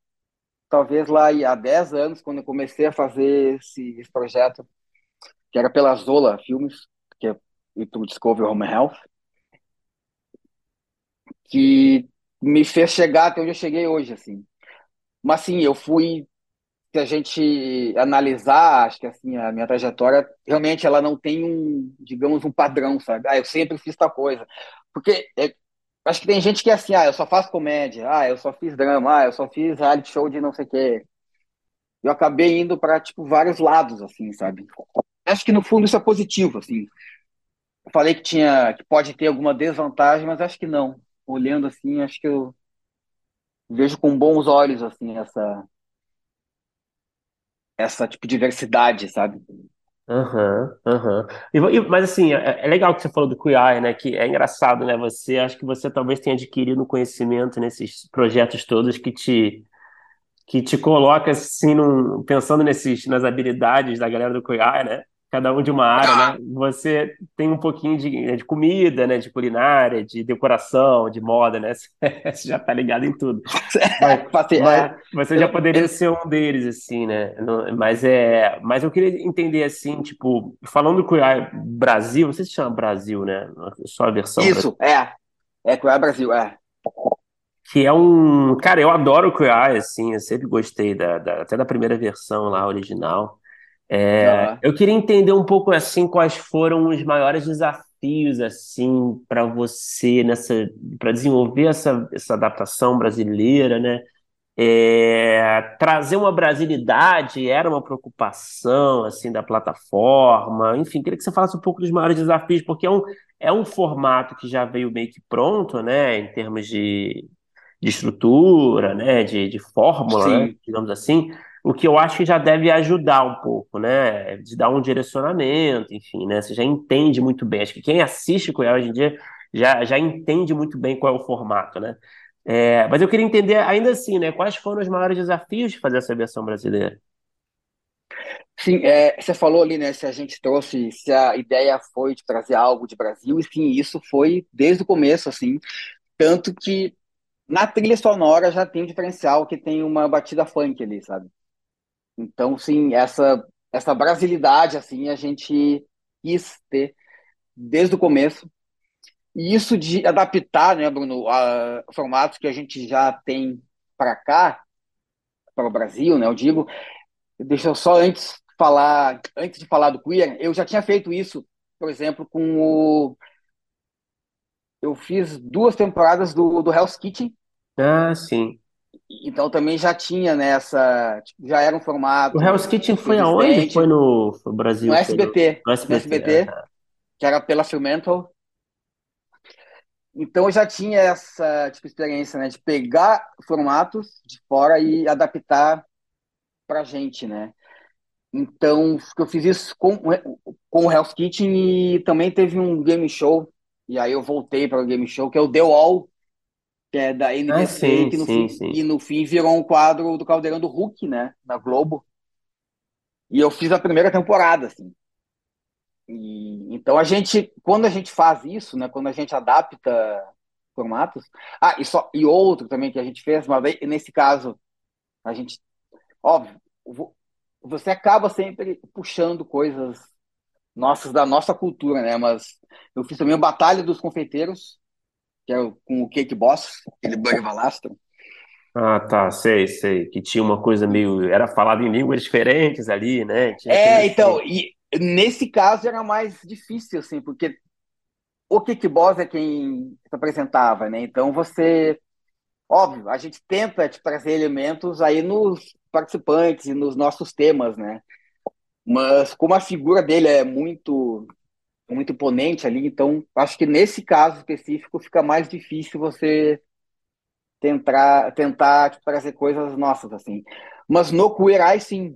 talvez lá há 10 anos, quando eu comecei a fazer esse, esse projeto, que era pela Zola Filmes, que é e Discovery Home Health, que me fez chegar até onde eu cheguei hoje, assim. Mas sim, eu fui se a gente analisar, acho que assim, a minha trajetória, realmente ela não tem um, digamos, um padrão, sabe? Ah, eu sempre fiz tal coisa. Porque é, acho que tem gente que é assim, ah, eu só faço comédia, ah, eu só fiz drama, ah, eu só fiz reality show de não sei o quê. Eu acabei indo para, tipo, vários lados, assim, sabe? Acho que no fundo isso é positivo, assim. Eu falei que tinha, que pode ter alguma desvantagem, mas acho que não. Olhando assim, acho que eu vejo com bons olhos, assim, essa, essa, tipo, diversidade, sabe? Aham, aham. E vo- e- mas assim, é, é legal que você falou do QI, né? Que é engraçado, né? Você, acho que você talvez tenha adquirido conhecimento nesses projetos todos que te, que te coloca assim, num- pensando nesses, nas habilidades da galera do QI, né? Cada um de uma área, né? Você tem um pouquinho de, né, de comida, né? De culinária, de decoração, de moda, né? Você já tá ligado em tudo. Mas, Passei- mas é, você já poderia ser um deles, assim, né? Mas é, mas eu queria entender assim, tipo, falando do QI Brasil, não sei se chama Brasil, né? Só a versão Brasil, Isso, é. É Cuiabá Brasil, é. que é um, cara, eu adoro o QI, assim, eu sempre gostei da, da- até da primeira versão lá original. É, eu queria entender um pouco assim quais foram os maiores desafios assim para você nessa para desenvolver essa, essa adaptação brasileira, né? É, trazer uma brasilidade era uma preocupação assim da plataforma. Enfim, queria que você falasse um pouco dos maiores desafios, porque é um, é um formato que já veio meio que pronto, né? Em termos de, de estrutura, né? De, de fórmula, né? digamos assim o que eu acho que já deve ajudar um pouco, né? De dar um direcionamento, enfim, né? Você já entende muito bem. Acho que quem assiste Cuiabá hoje em dia já, já entende muito bem qual é o formato, né? É, mas eu queria entender ainda assim, né? Quais foram os maiores desafios de fazer essa versão brasileira? Sim, é, você falou ali, né? Se a gente trouxe, se a ideia foi de trazer algo de Brasil, e sim, isso foi desde o começo, assim. Tanto que na trilha sonora já tem um diferencial que tem uma batida funk ali, sabe? Então, sim, essa essa brasilidade assim a gente quis ter desde o começo. E isso de adaptar, né, Bruno, a formatos que a gente já tem para cá, para o Brasil, né, eu digo, deixa eu só antes falar, antes de falar do queer, eu já tinha feito isso, por exemplo, com o eu fiz duas temporadas do, do Hell's Kitchen. Ah, sim. Então também já tinha nessa, tipo, já era um formato. O Hell's Kitchen foi aonde? Foi no, Brasil? No SBT. No, SBT, no SBT que era pela Filmental. Então eu já tinha essa tipo, experiência, né, de pegar formatos de fora e adaptar pra gente, né? Então eu fiz isso com, com o Hell's Kitchen e também teve um game show, e aí eu voltei para o game show, que é o The Wall, que é da NBC, ah, sim, que, no sim, fim, sim. que no fim virou um quadro do Caldeirão do Hulk, né, na Globo. E eu fiz a primeira temporada, assim. E, então a gente, quando a gente faz isso, né, quando a gente adapta formatos, ah, e, só, e outro também que a gente fez, mas aí, nesse caso, a gente, óbvio, você acaba sempre puxando coisas nossas da nossa cultura, né, mas eu fiz também a Batalha dos Confeiteiros, que é com o Cake Boss, aquele Bug Valastro. Ah, tá, sei, sei. Que tinha uma coisa meio. Era falado em línguas diferentes ali, né? Tinha é, então, e nesse caso era mais difícil, assim, porque o Cake Boss é quem se apresentava, né? Então você. Óbvio, a gente tenta te trazer elementos aí nos participantes e nos nossos temas, né? Mas como a figura dele é muito muito imponente ali, então acho que nesse caso específico fica mais difícil você tentar, tentar tipo, trazer coisas nossas, assim. Mas no Queer sim,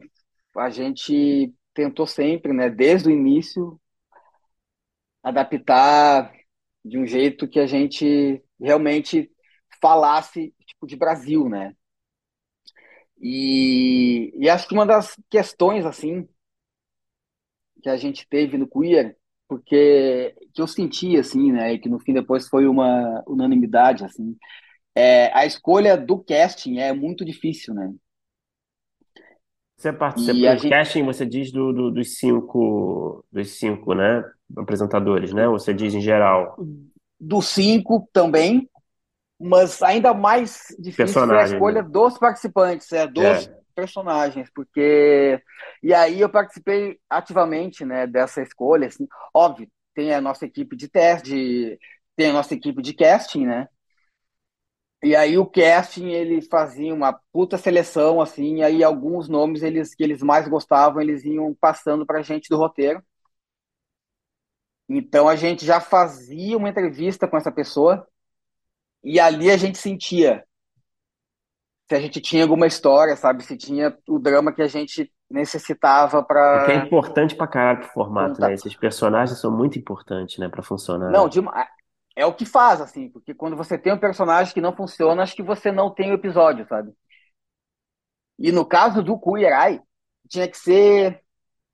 a gente tentou sempre, né, desde o início, adaptar de um jeito que a gente realmente falasse tipo de Brasil, né? E, e acho que uma das questões assim que a gente teve no queer porque que eu senti assim, né, e que no fim depois foi uma unanimidade assim, é, a escolha do casting é muito difícil, né? Você participa do gente... casting, você diz do, do, dos cinco, dos cinco, né, apresentadores, né? Ou você diz em geral? Dos cinco também, mas ainda mais difícil é a escolha né? dos participantes, é dos é personagens, porque e aí eu participei ativamente, né, dessa escolha, assim, óbvio, tem a nossa equipe de teste, tem a nossa equipe de casting, né? E aí o casting ele fazia uma puta seleção assim, e aí alguns nomes eles que eles mais gostavam, eles iam passando pra gente do roteiro. Então a gente já fazia uma entrevista com essa pessoa e ali a gente sentia se a gente tinha alguma história, sabe? Se tinha o drama que a gente necessitava para. É, é importante pra caralho pro formato, né? Esses personagens são muito importantes, né, pra funcionar. Não, de... é o que faz, assim, porque quando você tem um personagem que não funciona, acho que você não tem o episódio, sabe? E no caso do Eye, tinha que ser.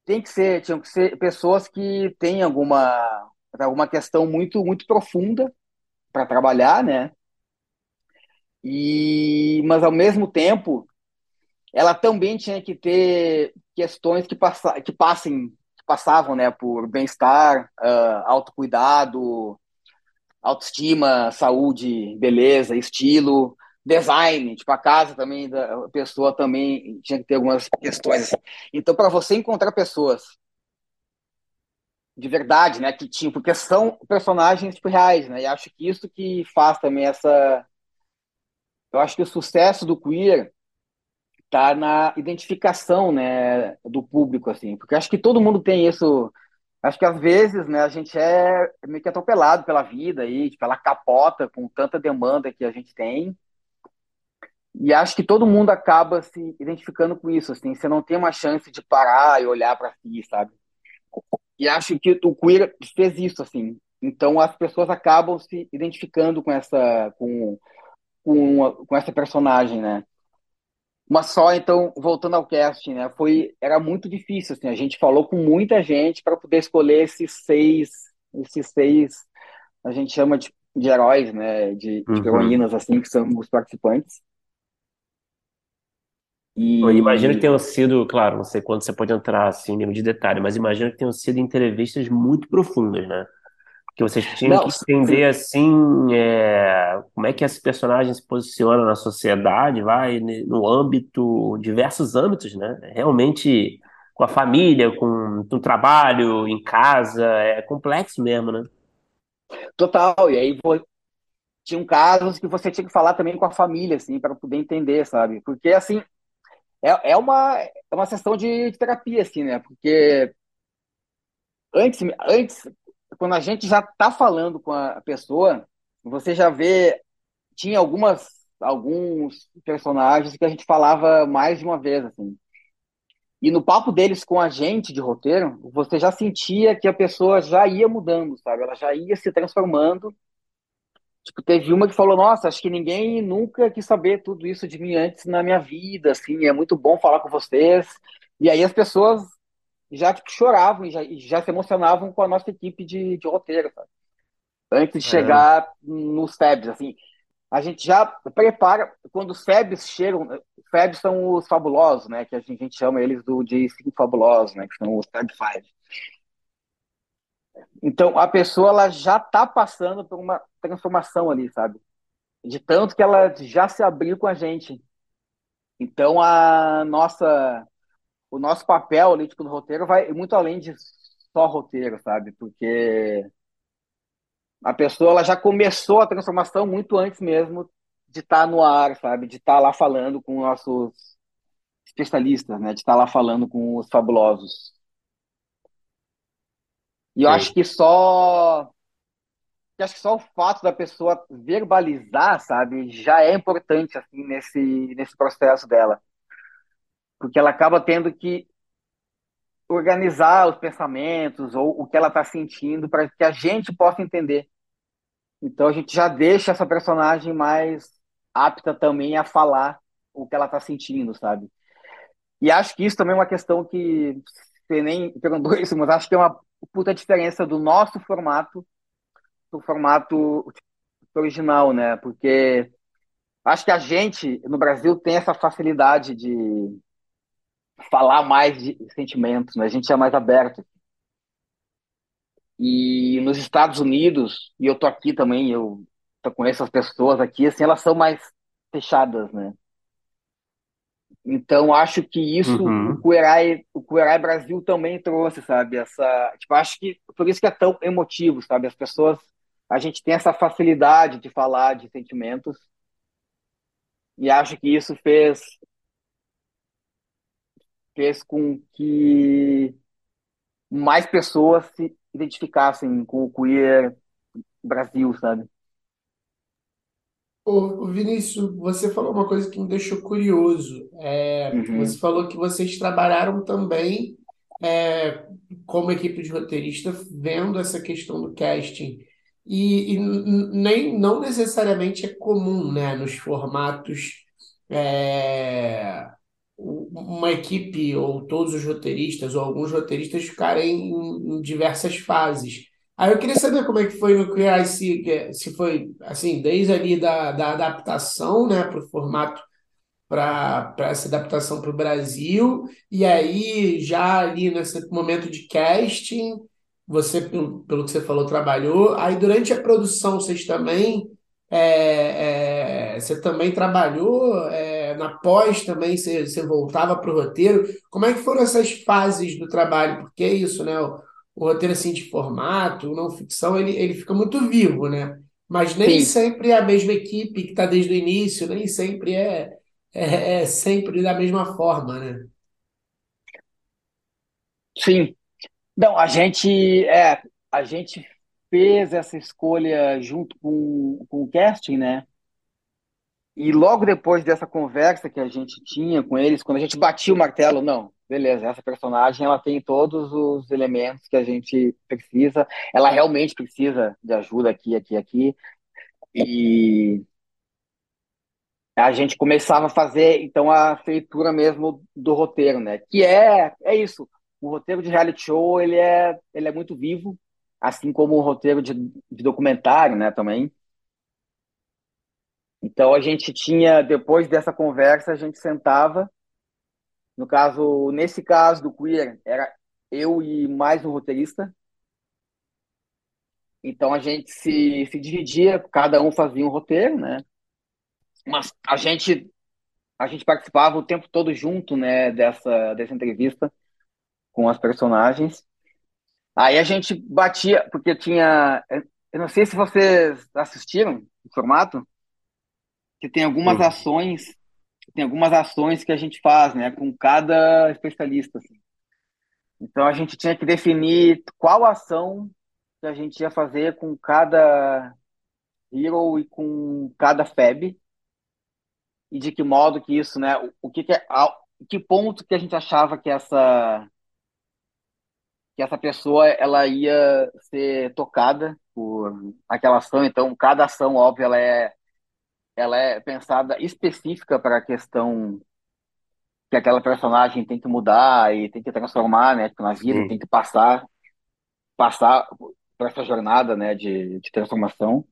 Tem que ser, tinham que ser pessoas que têm alguma, alguma questão muito, muito profunda para trabalhar, né? E, mas ao mesmo tempo, ela também tinha que ter questões que, passa, que passem, que passavam, né, por bem-estar, uh, autocuidado, autoestima, saúde, beleza, estilo, design, tipo a casa também da pessoa também tinha que ter algumas questões assim. Então, para você encontrar pessoas de verdade, né, que tinham, porque são personagens tipo, reais, né? E acho que isso que faz também essa eu acho que o sucesso do queer tá na identificação, né, do público assim, porque acho que todo mundo tem isso Acho que às vezes, né, a gente é meio que atropelado pela vida aí, pela capota com tanta demanda que a gente tem. E acho que todo mundo acaba se identificando com isso, assim, você não tem uma chance de parar e olhar para si, sabe? E acho que o queer fez isso, assim. Então as pessoas acabam se identificando com essa com com, com essa personagem, né? Mas só, então, voltando ao casting, né? Foi, era muito difícil, assim. A gente falou com muita gente para poder escolher esses seis, esses seis, a gente chama de, de heróis, né? De, de Uhum. heroínas, assim, que são os participantes. Eu imagino que E tenham sido, claro, não sei quanto você pode entrar assim, nível de detalhe, mas imagino que tenham sido entrevistas muito profundas, né? Que vocês tinham não, que entender assim é, como é que esse personagem se posiciona na sociedade, vai no âmbito, diversos âmbitos, né? Realmente com a família, com o trabalho, em casa, é complexo mesmo, né? total. E aí vo- tinham casos que você tinha que falar também com a família, assim, para poder entender, sabe? Porque assim é, é uma é uma sessão de, de terapia, assim, né? Porque antes antes quando a gente já tá falando com a pessoa, você já vê tinha algumas alguns personagens que a gente falava mais de uma vez, assim. E no papo deles com a gente de roteiro, você já sentia que a pessoa já ia mudando, sabe? Ela já ia se transformando. Tipo, teve uma que falou: Nossa, acho que ninguém nunca quis saber tudo isso de mim antes na minha vida, assim, é muito bom falar com vocês. E aí as pessoas já tipo, choravam e já, já se emocionavam com a nossa equipe de, de roteiro, sabe? Antes de Caramba. chegar nos FEBs, assim. A gente já prepara, quando os FEBs chegam, FEBs são os fabulosos, né? Que a gente, a gente chama eles do, de cinco fabulosos, né? Que são os Fab Five. Então, a pessoa ela já está passando por uma transformação ali, sabe? De tanto que ela já se abriu com a gente. Então, a nossa, o nosso papel ali, tipo, no roteiro vai muito além de só roteiro, sabe? Porque a pessoa ela já começou a transformação muito antes mesmo de estar no ar, sabe? De estar lá falando com nossos especialistas, né? De estar lá falando com os fabulosos. E eu acho Sei. que só que acho que só o fato da pessoa verbalizar, sabe, já é importante assim nesse nesse processo dela, porque ela acaba tendo que organizar os pensamentos ou o que ela está sentindo para que a gente possa entender. Então a gente já deixa essa personagem mais apta também a falar o que ela está sentindo, sabe? E acho que isso também é uma questão que você nem perguntou isso, mas acho que é uma puta diferença do nosso formato do formato original, né? Porque acho que a gente no Brasil tem essa facilidade de falar mais de sentimentos, né? A gente é mais aberto. E nos Estados Unidos, e eu tô aqui também, eu com essas pessoas aqui, assim, elas são mais fechadas, né? Então acho que isso o Uhum. Queer Eye, o Eye Brasil também trouxe, sabe? Essa, tipo, acho que por isso que é tão emotivo, sabe? As pessoas, a gente tem essa facilidade de falar de sentimentos e acho que isso fez fez com que mais pessoas se identificassem com o Queer Brasil, sabe? Ô, Vinícius, você falou uma coisa que me deixou curioso. É, você Uhum. falou que vocês trabalharam também é, como equipe de roteirista vendo essa questão do casting. E, e nem, não necessariamente é comum, né, nos formatos é, uma equipe ou todos os roteiristas ou alguns roteiristas ficarem em, em diversas fases. Aí eu queria saber como é que foi no Queer se, se foi assim, desde ali da, da adaptação, né, para o formato, para para essa adaptação para o Brasil, e aí já ali nesse momento de casting, você, pelo, pelo que você falou, trabalhou. Aí durante a produção, vocês também é, é, você também trabalhou é, na pós também, você, você voltava para o roteiro. Como é que foram essas fases do trabalho? Porque é isso, né? O, o roteiro assim de formato, não ficção, ele, ele fica muito vivo, né? Mas nem Sim, sempre é a mesma equipe que está desde o início, nem sempre é, é, é sempre da mesma forma, né? sim. Não, a gente, é, a gente fez essa escolha junto com, com o casting, né? E logo depois dessa conversa que a gente tinha com eles, quando a gente batia o martelo, não, beleza, essa personagem ela tem todos os elementos que a gente precisa, ela realmente precisa de ajuda aqui, aqui, aqui. E a gente começava a fazer então a feitura mesmo do roteiro, né? Que é é isso. O roteiro de reality show ele é ele é muito vivo, assim como o roteiro de, de documentário, né? Também. Então a gente tinha depois dessa conversa a gente sentava, no caso nesse caso do queer era eu e mais um roteirista. Então a gente se, se dividia, cada um fazia um roteiro, né? Mas a gente a gente participava o tempo todo junto, né, dessa dessa entrevista com as personagens. Aí a gente batia, porque tinha. Eu não sei se vocês assistiram o formato, que tem algumas Hum. ações, tem algumas ações que a gente faz, né, com cada especialista. assim. Então a gente tinha que definir qual ação que a gente ia fazer com cada hero e com cada feb, e de que modo que isso, né, o, o que que é, a- que ponto que a gente achava que essa que essa pessoa ela ia ser tocada por aquela ação. Então, cada ação, óbvio, ela é, ela é pensada específica para a questão que aquela personagem tem que mudar e tem que transformar, né, tipo, na vida, tem que passar, passar por essa jornada, né, de, de transformação.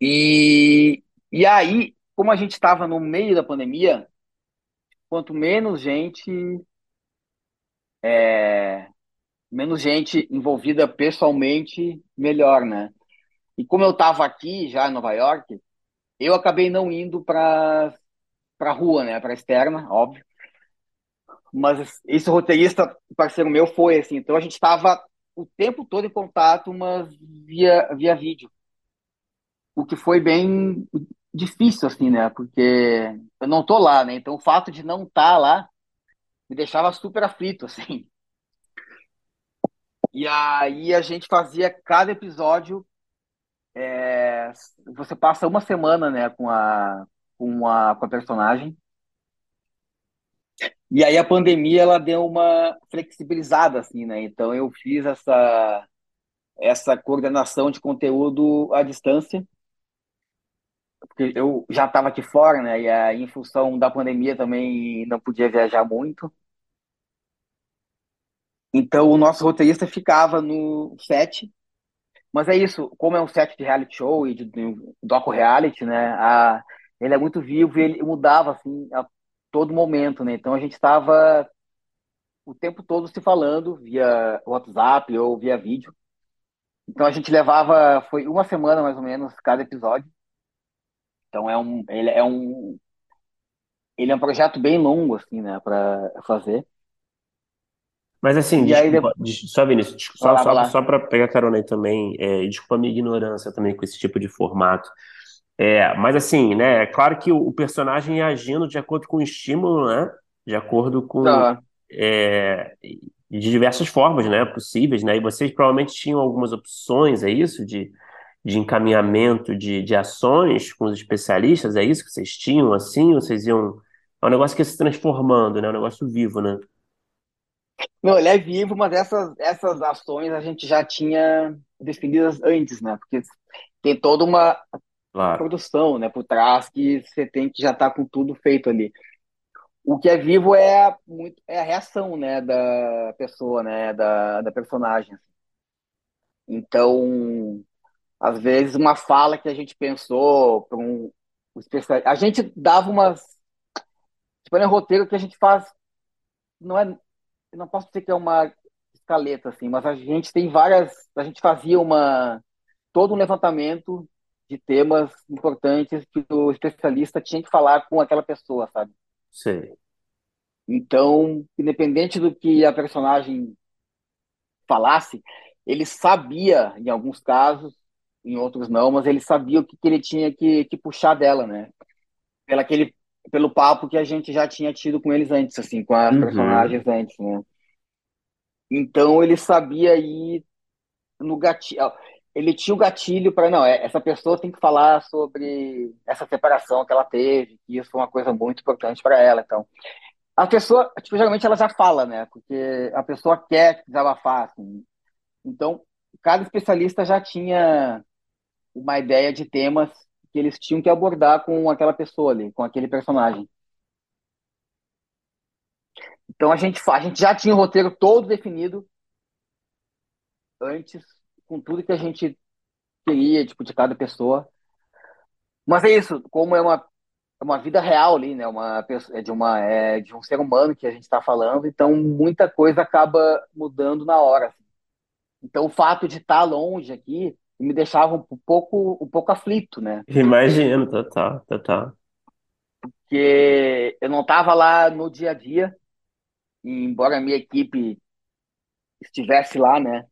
E, e aí, como a gente estava no meio da pandemia, quanto menos gente, menos gente envolvida pessoalmente, melhor, né? E como eu estava aqui já em Nova York, eu acabei não indo para para rua, né, para externa, óbvio. Mas esse roteirista, parceiro meu, foi assim. Então a gente estava o tempo todo em contato, mas via via vídeo, o que foi bem difícil assim, né? Porque eu não tô lá, né? Então o fato de não estar lá me deixava super aflito assim. E aí a gente fazia cada episódio, é, você passa uma semana, né, com a com a, com a personagem. E aí a pandemia ela deu uma flexibilizada assim, né? Então eu fiz essa essa coordenação de conteúdo à distância, porque eu já estava aqui fora, né? E aí, em função da pandemia também não podia viajar muito. Então o nosso roteirista ficava no set, mas é isso, como é um set de reality show e de, de docu-reality, né? A, ele é muito vivo e ele mudava assim a todo momento, né? Então a gente estava o tempo todo se falando via WhatsApp ou via vídeo. Então a gente levava, foi uma semana mais ou menos cada episódio. Então é um, ele é um, ele é um projeto bem longo assim, né, para fazer. Mas assim, E aí desculpa, depois, des- só Vinícius, vai só, lá, vai só, lá. só para pegar carona aí também, é, e desculpa a minha ignorância também com esse tipo de formato. É, mas assim, né, é claro que o, o personagem ia agindo de acordo com o estímulo, né, de acordo com, Aham. é, de diversas formas, né, possíveis, né, e vocês provavelmente tinham algumas opções, é isso, de, de encaminhamento de, de ações com os especialistas, é isso que vocês tinham, assim, ou vocês iam... É um negócio que ia se transformando, né, é um negócio vivo, né? Não, ele é vivo, mas essas essas ações a gente já tinha definidas antes, né? Porque tem toda uma Claro. produção, né, por trás que você tem que já estar com tudo feito ali. O que é vivo é a, muito, é a reação, né, da pessoa, né, da, da personagem. Então, às vezes uma fala que a gente pensou para um, um especialista, a gente dava umas, tipo, é um roteiro que a gente faz, não é, eu não posso dizer que é uma escaleta assim, mas a gente tem várias, a gente fazia uma todo um levantamento de temas importantes que o especialista tinha que falar com aquela pessoa, sabe? Sei. Então, independente do que a personagem falasse, ele sabia, em alguns casos, em outros não, mas ele sabia o que, que ele tinha que, que puxar dela, né? Pelo, aquele, pelo papo que a gente já tinha tido com eles antes, assim, com as Uhum. personagens antes, né? Então ele sabia ir no gatilho. Ele tinha o gatilho para, não, é, essa pessoa tem que falar sobre essa separação que ela teve, que isso foi uma coisa muito importante para ela. Então, a pessoa, tipo, geralmente ela já fala, né? Porque a pessoa quer desabafar, assim. Então, cada especialista já tinha uma ideia de temas que eles tinham que abordar com aquela pessoa ali, com aquele personagem. Então a gente, a gente já tinha o roteiro todo definido antes, com tudo que a gente queria, tipo, de cada pessoa. Mas é isso, como é uma, é uma vida real ali, né? Uma, é de uma, é de um ser humano que a gente está falando, então muita coisa acaba mudando na hora. assim. Então o fato de estar longe aqui me deixava um pouco, um pouco aflito, né? Imagino, total, total. Porque eu não estava lá no dia a dia, e embora a minha equipe estivesse lá, né?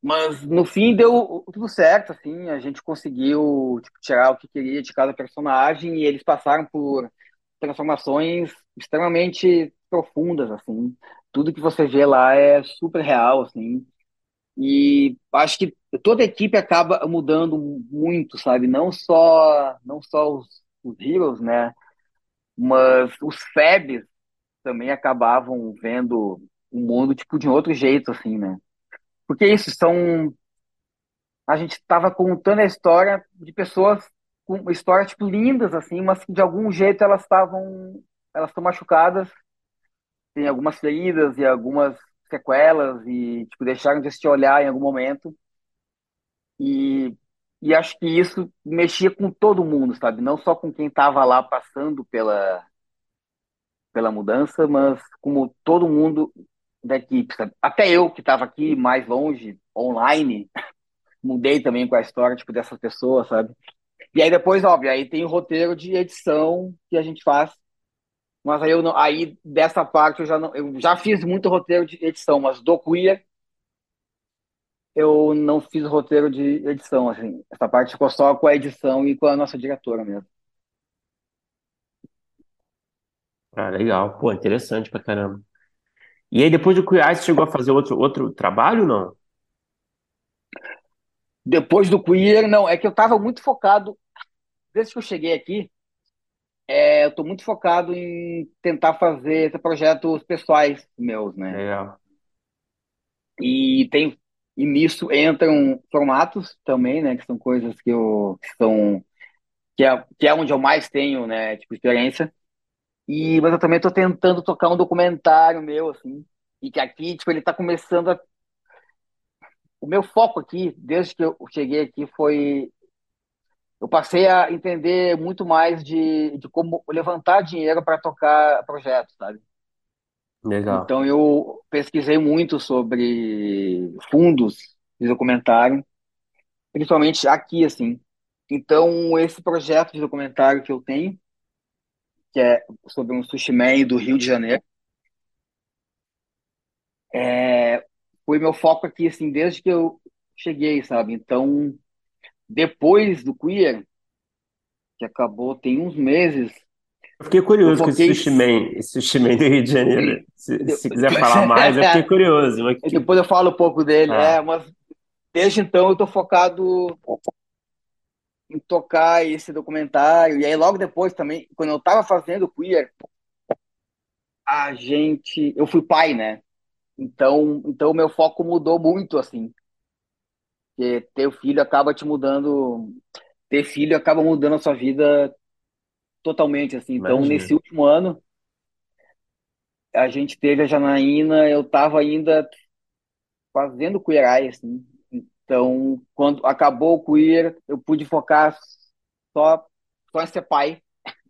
Mas no fim deu tudo certo, assim, a gente conseguiu tipo, tirar o que queria de cada personagem e eles passaram por transformações extremamente profundas, assim. Tudo que você vê lá é super real, assim. E acho que toda a equipe acaba mudando muito, sabe? Não só não só os, os heroes, né? Mas os Febs também acabavam vendo o mundo tipo de outro jeito, assim, né? Porque isso são a gente estava contando a história de pessoas com histórias tipo lindas assim, mas que de algum jeito elas estavam elas estão machucadas, tem algumas feridas e algumas sequelas e tipo deixaram de se olhar em algum momento. E e acho que isso mexia com todo mundo, sabe? Não só com quem estava lá passando pela pela mudança, mas como todo mundo da equipe, sabe? Até eu que estava aqui mais longe, online, mudei também com a história tipo dessas pessoas, sabe? E aí depois, óbvio, aí tem o roteiro de edição que a gente faz. Mas aí eu não, aí dessa parte eu já não, eu já fiz muito roteiro de edição, mas do Queer eu não fiz roteiro de edição, assim. Essa parte ficou só com a edição e com a nossa diretora mesmo. Ah, legal. Pô, interessante pra caramba. E aí, depois do Queer Eye, você chegou a fazer outro, outro trabalho, não? Depois do Queer, não, é que eu tava muito focado, desde que eu cheguei aqui, é, eu tô muito focado em tentar fazer projetos pessoais meus, né? Legal. E tem e nisso entram formatos também, né, que são coisas que eu que são que é, que é onde eu mais tenho, né, tipo experiência. E mas eu também tô tentando tocar um documentário meu assim, e que aqui, tipo, ele tá começando a o meu foco aqui, desde que eu cheguei aqui foi eu passei a entender muito mais de, de como levantar dinheiro para tocar projetos, sabe? Legal. Então eu pesquisei muito sobre fundos de documentário, principalmente aqui, assim. Então esse projeto de documentário que eu tenho, que é sobre um sushi man do Rio de Janeiro, é, foi meu foco aqui, assim, desde que eu cheguei, sabe? Então, depois do Queer, que acabou tem uns meses, Eu fiquei eu curioso com esse sushi man, esse sushi man do Rio de Janeiro. Se, se quiser falar mais, eu fiquei curioso. Mas. Depois eu falo um pouco dele, Ah. é, mas desde então eu tô focado em tocar esse documentário. E aí logo depois também, quando eu tava fazendo o Queer, a gente, eu fui pai, né? Então, então meu foco mudou muito assim, porque ter filho acaba te mudando, ter filho acaba mudando a sua vida totalmente assim. Então, Imagino. nesse último ano, a gente teve a Janaína, eu tava ainda fazendo Queer Eye, assim. Então, quando acabou o Queer, eu pude focar só, só em ser pai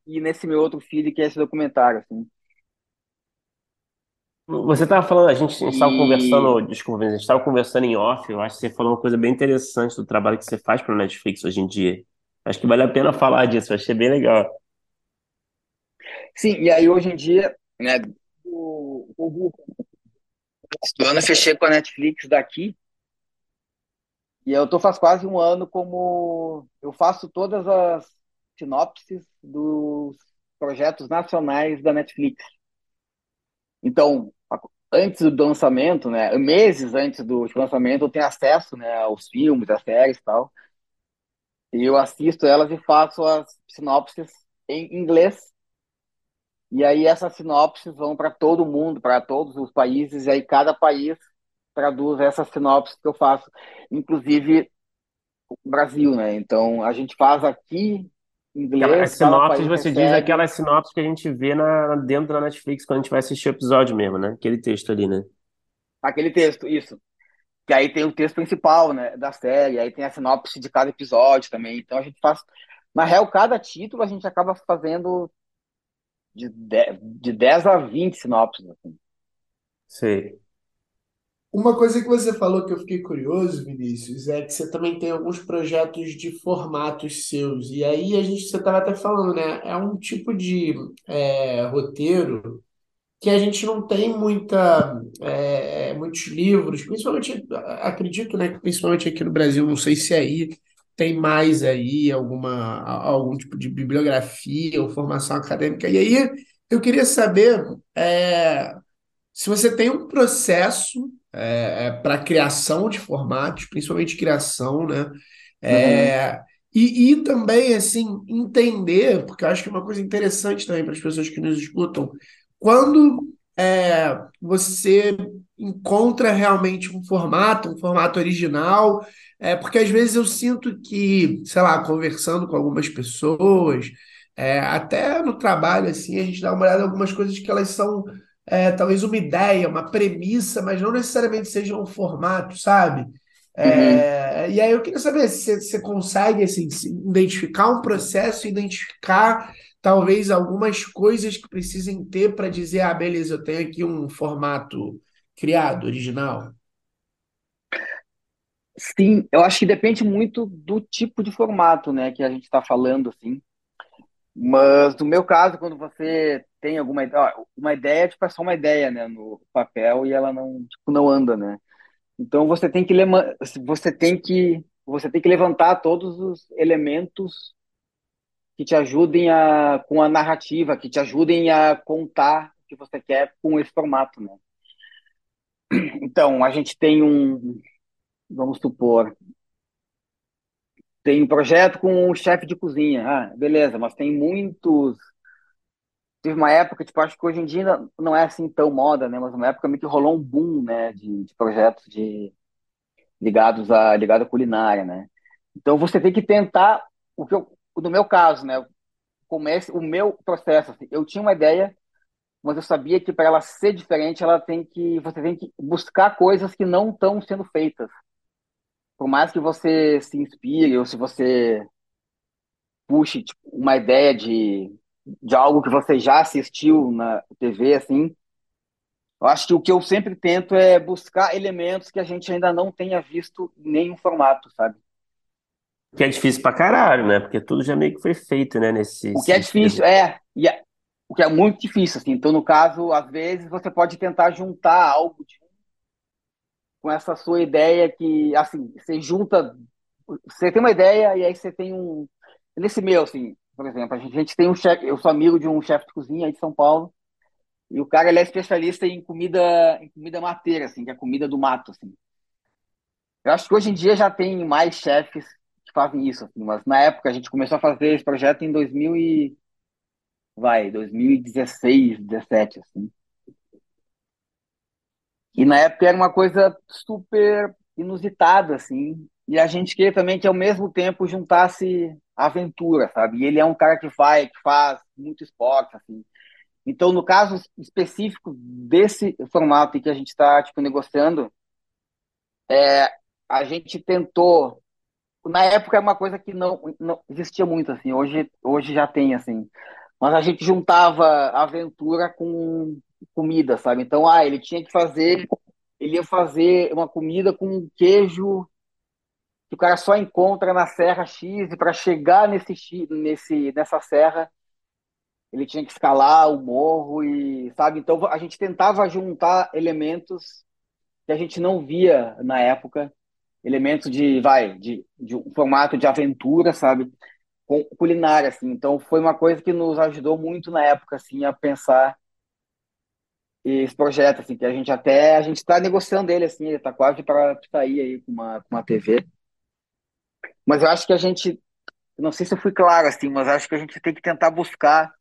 e nesse meu outro filho, que é esse documentário, assim. Você estava falando, a gente estava conversando, desculpa, a gente estava conversando em off, eu acho que você falou uma coisa bem interessante do trabalho que você faz para o Netflix hoje em dia. Acho que vale a pena falar disso, eu achei bem legal. Sim, e aí hoje em dia, né, o, o, o ano eu fechei com a Netflix daqui, e eu tô faz quase um ano como eu faço todas as sinopses dos projetos nacionais da Netflix. Então, antes do lançamento, né, meses antes do lançamento, eu tenho acesso, né, aos filmes, às séries e tal. E eu assisto elas e faço as sinopses em inglês. E aí essas sinopses vão para todo mundo, para todos os países, e aí cada país traduz essas sinopses que eu faço, inclusive o Brasil, né? Então a gente faz aqui inglês. As sinopses, você recebe... diz aquelas sinopses que a gente vê na, dentro da Netflix quando a gente vai assistir o episódio mesmo, né? Aquele texto ali, né? Aquele texto, isso. Que aí tem o texto principal, né, da série, aí tem a sinopse de cada episódio também. Então a gente faz. Na real, cada título a gente acaba fazendo de 10, de 10 a 20 sinopses. Assim. Sei. Uma coisa que você falou que eu fiquei curioso, Vinícius, é que você também tem alguns projetos de formatos seus. E aí a gente, você estava até falando, né? É um tipo de é, roteiro que a gente não tem muita, é, muitos livros, principalmente, acredito, né, que principalmente aqui no Brasil, não sei se aí tem mais aí alguma, algum tipo de bibliografia ou formação acadêmica. E aí eu queria saber é, se você tem um processo é, é para criação de formatos, principalmente criação, né? É, uhum. e, e também, assim, entender, porque eu acho que é uma coisa interessante também para as pessoas que nos escutam, quando é, você encontra realmente um formato, um formato original, é, porque às vezes eu sinto que, sei lá, conversando com algumas pessoas, é, até no trabalho, assim, a gente dá uma olhada em algumas coisas que elas são é, talvez uma ideia, uma premissa, mas não necessariamente seja um formato, sabe? É, uhum. E aí eu queria saber se você consegue assim, identificar um processo, identificar talvez algumas coisas que precisem ter para dizer, ah, beleza, eu tenho aqui um formato criado, original. Sim, eu acho que depende muito do tipo de formato, né, que a gente está falando, assim. Mas no meu caso, quando você tem alguma ideia, uma ideia tipo, é só uma ideia, né, no papel e ela não, tipo, não anda, né? Então você tem que você tem que você tem que levantar todos os elementos que te ajudem a com a narrativa, que te ajudem a contar o que você quer com esse formato, né? Então, a gente tem um, vamos supor, tem um projeto com um chefe de cozinha. Ah, beleza, mas tem muitos. Teve uma época, tipo, acho que hoje em dia não é assim tão moda, né? Mas uma época meio que rolou um boom, né? De, de projetos de, ligados à, ligado culinária, né? Então você tem que tentar, o que eu, no meu caso, né? Comece o meu processo. Assim, eu tinha uma ideia, mas eu sabia que para ela ser diferente, ela tem que, você tem que buscar coisas que não estão sendo feitas por mais que você se inspire ou se você puxe tipo, uma ideia de, de algo que você já assistiu na TV, assim, eu acho que o que eu sempre tento é buscar elementos que a gente ainda não tenha visto em nenhum formato, sabe? Que é difícil pra caralho, né? Porque tudo já meio que foi feito, né? Nesse o que é difícil, é, e é, o que é muito difícil, assim. Então, no caso, às vezes você pode tentar juntar algo de com essa sua ideia que, assim, você junta, você tem uma ideia e aí você tem um, nesse meu, assim, por exemplo, a gente, a gente tem um chefe, eu sou amigo de um chefe de cozinha aí de São Paulo, e o cara ele é especialista em comida, em comida mateira, assim, que é comida do mato, assim. Eu acho que hoje em dia já tem mais chefes fazem isso, assim, mas na época a gente começou a fazer esse projeto em 2000 e vai, 2016, 17, assim. E na época era uma coisa super inusitada, assim. E a gente queria também que ao mesmo tempo juntasse aventura, sabe? E ele é um cara que vai, que faz muito esporte, assim. Então, no caso específico desse formato que a gente está tipo negociando, é, a gente tentou. Na época era uma coisa que não, não existia muito assim. Hoje, hoje já tem assim. Mas a gente juntava aventura com comida, sabe? Então, ah, ele tinha que fazer, ele ia fazer uma comida com queijo que o cara só encontra na Serra X e para chegar nesse, nesse nessa serra ele tinha que escalar o morro e sabe então a gente tentava juntar elementos que a gente não via na época elementos de vai de, de um formato de aventura sabe? Com culinária assim. Então foi uma coisa que nos ajudou muito na época assim a pensar esse projeto assim que a gente até a gente está negociando ele assim ele está quase para sair aí com uma com uma TV mas eu acho que a gente, não sei se eu fui claro assim, mas acho que a gente tem que tentar buscar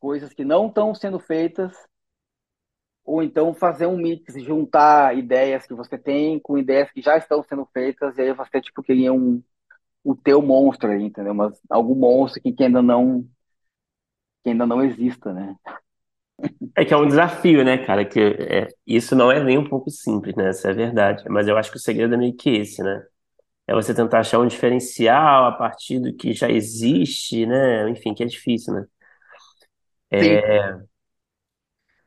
coisas que não estão sendo feitas, ou então fazer um mix, juntar ideias que você tem com ideias que já estão sendo feitas, e aí você tipo cria um o teu monstro aí, entendeu? Mas algum monstro que, que ainda não que ainda não exista, né? É que é um desafio, né, cara? Que é, isso não é nem um pouco simples, né? Essa é a verdade. Mas eu acho que o segredo é meio que esse, né? é você tentar achar um diferencial a partir do que já existe, né? Enfim, que é difícil, né? É...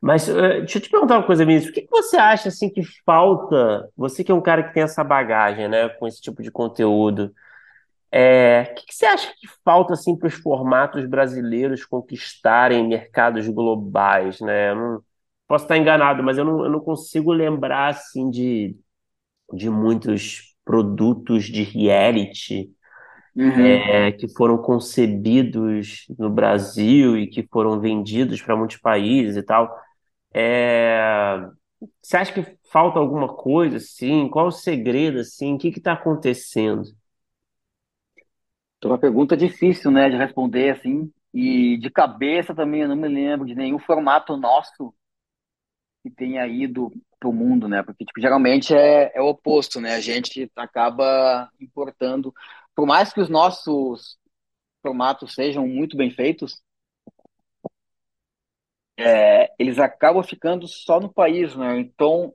Mas uh, deixa eu te perguntar uma coisa, Vinícius. O que que você acha assim que falta? Você que é um cara que tem essa bagagem, né, com esse tipo de conteúdo, é... o que que você acha que falta assim para os formatos brasileiros conquistarem mercados globais, né? Não... Posso estar enganado, mas eu não, eu não consigo lembrar assim de, de muitos produtos de reality uhum. é, que foram concebidos no Brasil e que foram vendidos para muitos países e tal. É, você acha que falta alguma coisa assim? Qual o segredo assim? O que está acontecendo? É uma pergunta difícil, né, de responder assim. E de cabeça também eu não me lembro de nenhum formato nosso que tenha ido para o mundo, né? Porque tipo, geralmente é, é o oposto, né? A gente acaba importando, por mais que os nossos formatos sejam muito bem feitos, é, eles acabam ficando só no país, né? Então,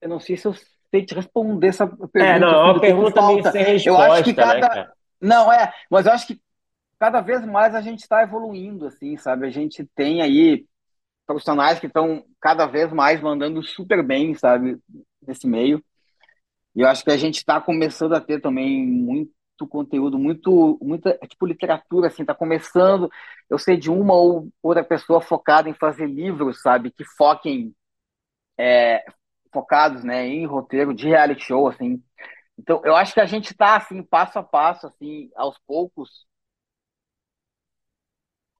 eu não sei se eu sei te responder essa pergunta. É, não, é uma pergunta meio sem resposta, eu acho que né, cada... né, Não, é, mas eu acho que cada vez mais a gente está evoluindo, assim, sabe? A gente tem aí profissionais que estão cada vez mais mandando super bem, sabe, nesse meio. E eu acho que a gente está começando a ter também muito conteúdo, muito, muita, é tipo literatura, assim, tá começando, eu sei de uma ou outra pessoa focada em fazer livros, sabe, que foquem, é, focados, né, em roteiro de reality show, assim. Então, eu acho que a gente está, assim, passo a passo, assim, aos poucos,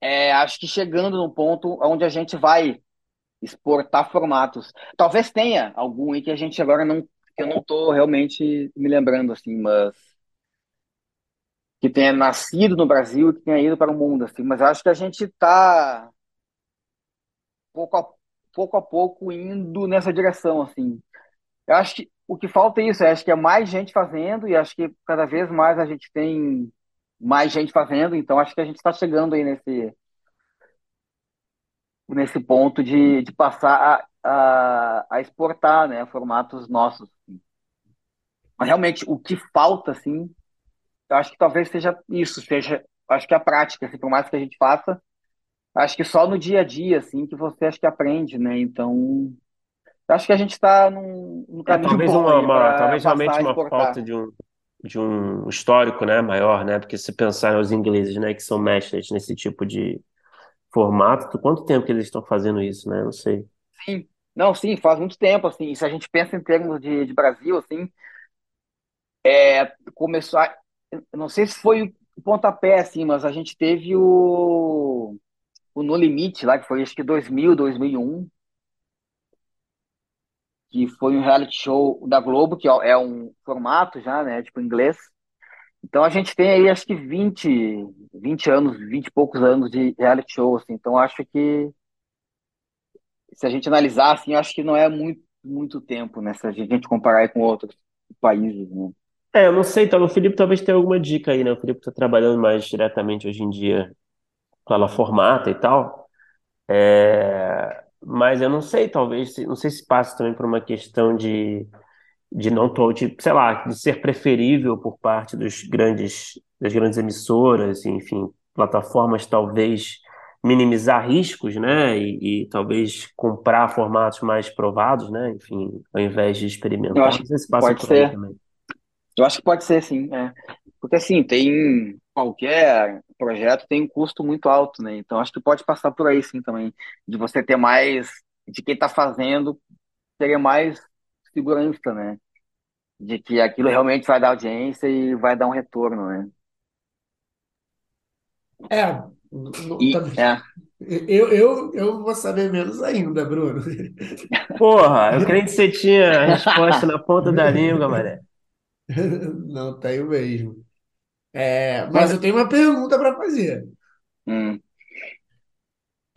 é, acho que chegando num ponto onde a gente vai exportar formatos. Talvez tenha algum aí que a gente agora não, eu não estou realmente me lembrando assim, mas que tenha nascido no Brasil e que tenha ido para o mundo assim, mas acho que a gente está pouco a, pouco a pouco indo nessa direção assim. Eu acho que o que falta é isso, eu acho que é mais gente fazendo e acho que cada vez mais a gente tem mais gente fazendo, então acho que a gente está chegando aí nesse, nesse ponto de, de passar a, a, a exportar né, formatos nossos. Mas realmente o que falta, assim, eu acho que talvez seja isso, seja, acho que a prática, assim, por mais que a gente faça, acho que só no dia a dia, assim, que você acho que aprende, né? Então, acho que a gente está no, no caminho é, talvez bom uma, uma talvez realmente uma falta de um de um histórico, né, maior, né? Porque se pensar nos ingleses, né, que são mestres nesse tipo de formato, quanto tempo que eles estão fazendo isso, né? Não sei. Sim, não, sim, faz muito tempo, assim. Se a gente pensa em termos de, de Brasil, assim, é, começou, a, não sei se foi o pontapé, assim, mas a gente teve o, o No Limite lá, que foi acho que 2000, 2001, que foi um reality show da Globo, que é um formato já, né, tipo inglês. Então a gente tem aí acho que 20, 20 anos, 20 e poucos anos de reality show, assim. Então acho que se a gente analisar assim, acho que não é muito muito tempo, né, se a gente comparar com outros países, né? É, eu não sei, então, o Felipe talvez tenha alguma dica aí, né? O Felipe está trabalhando mais diretamente hoje em dia pela formata e tal. É, mas eu não sei, talvez, não sei se passa também por uma questão de, de não tô, de, sei lá, de ser preferível por parte dos grandes, das grandes emissoras, enfim, plataformas talvez minimizar riscos, né? E, e, talvez comprar formatos mais provados, né? Enfim, ao invés de experimentar. Eu acho que se pode ser. Eu acho que pode ser, sim. É. Porque assim, tem qualquer projeto tem um custo muito alto, né? Então acho que pode passar por aí sim também, de você ter mais, de quem está fazendo, ter mais segurança, né? De que aquilo realmente vai dar audiência e vai dar um retorno, né? É, E, também. é. Eu, eu, eu vou saber menos ainda, Bruno. Porra, eu creio que você tinha a resposta na ponta da língua, Maré. Não tenho mesmo. É, mas eu tenho uma pergunta para fazer. Hum.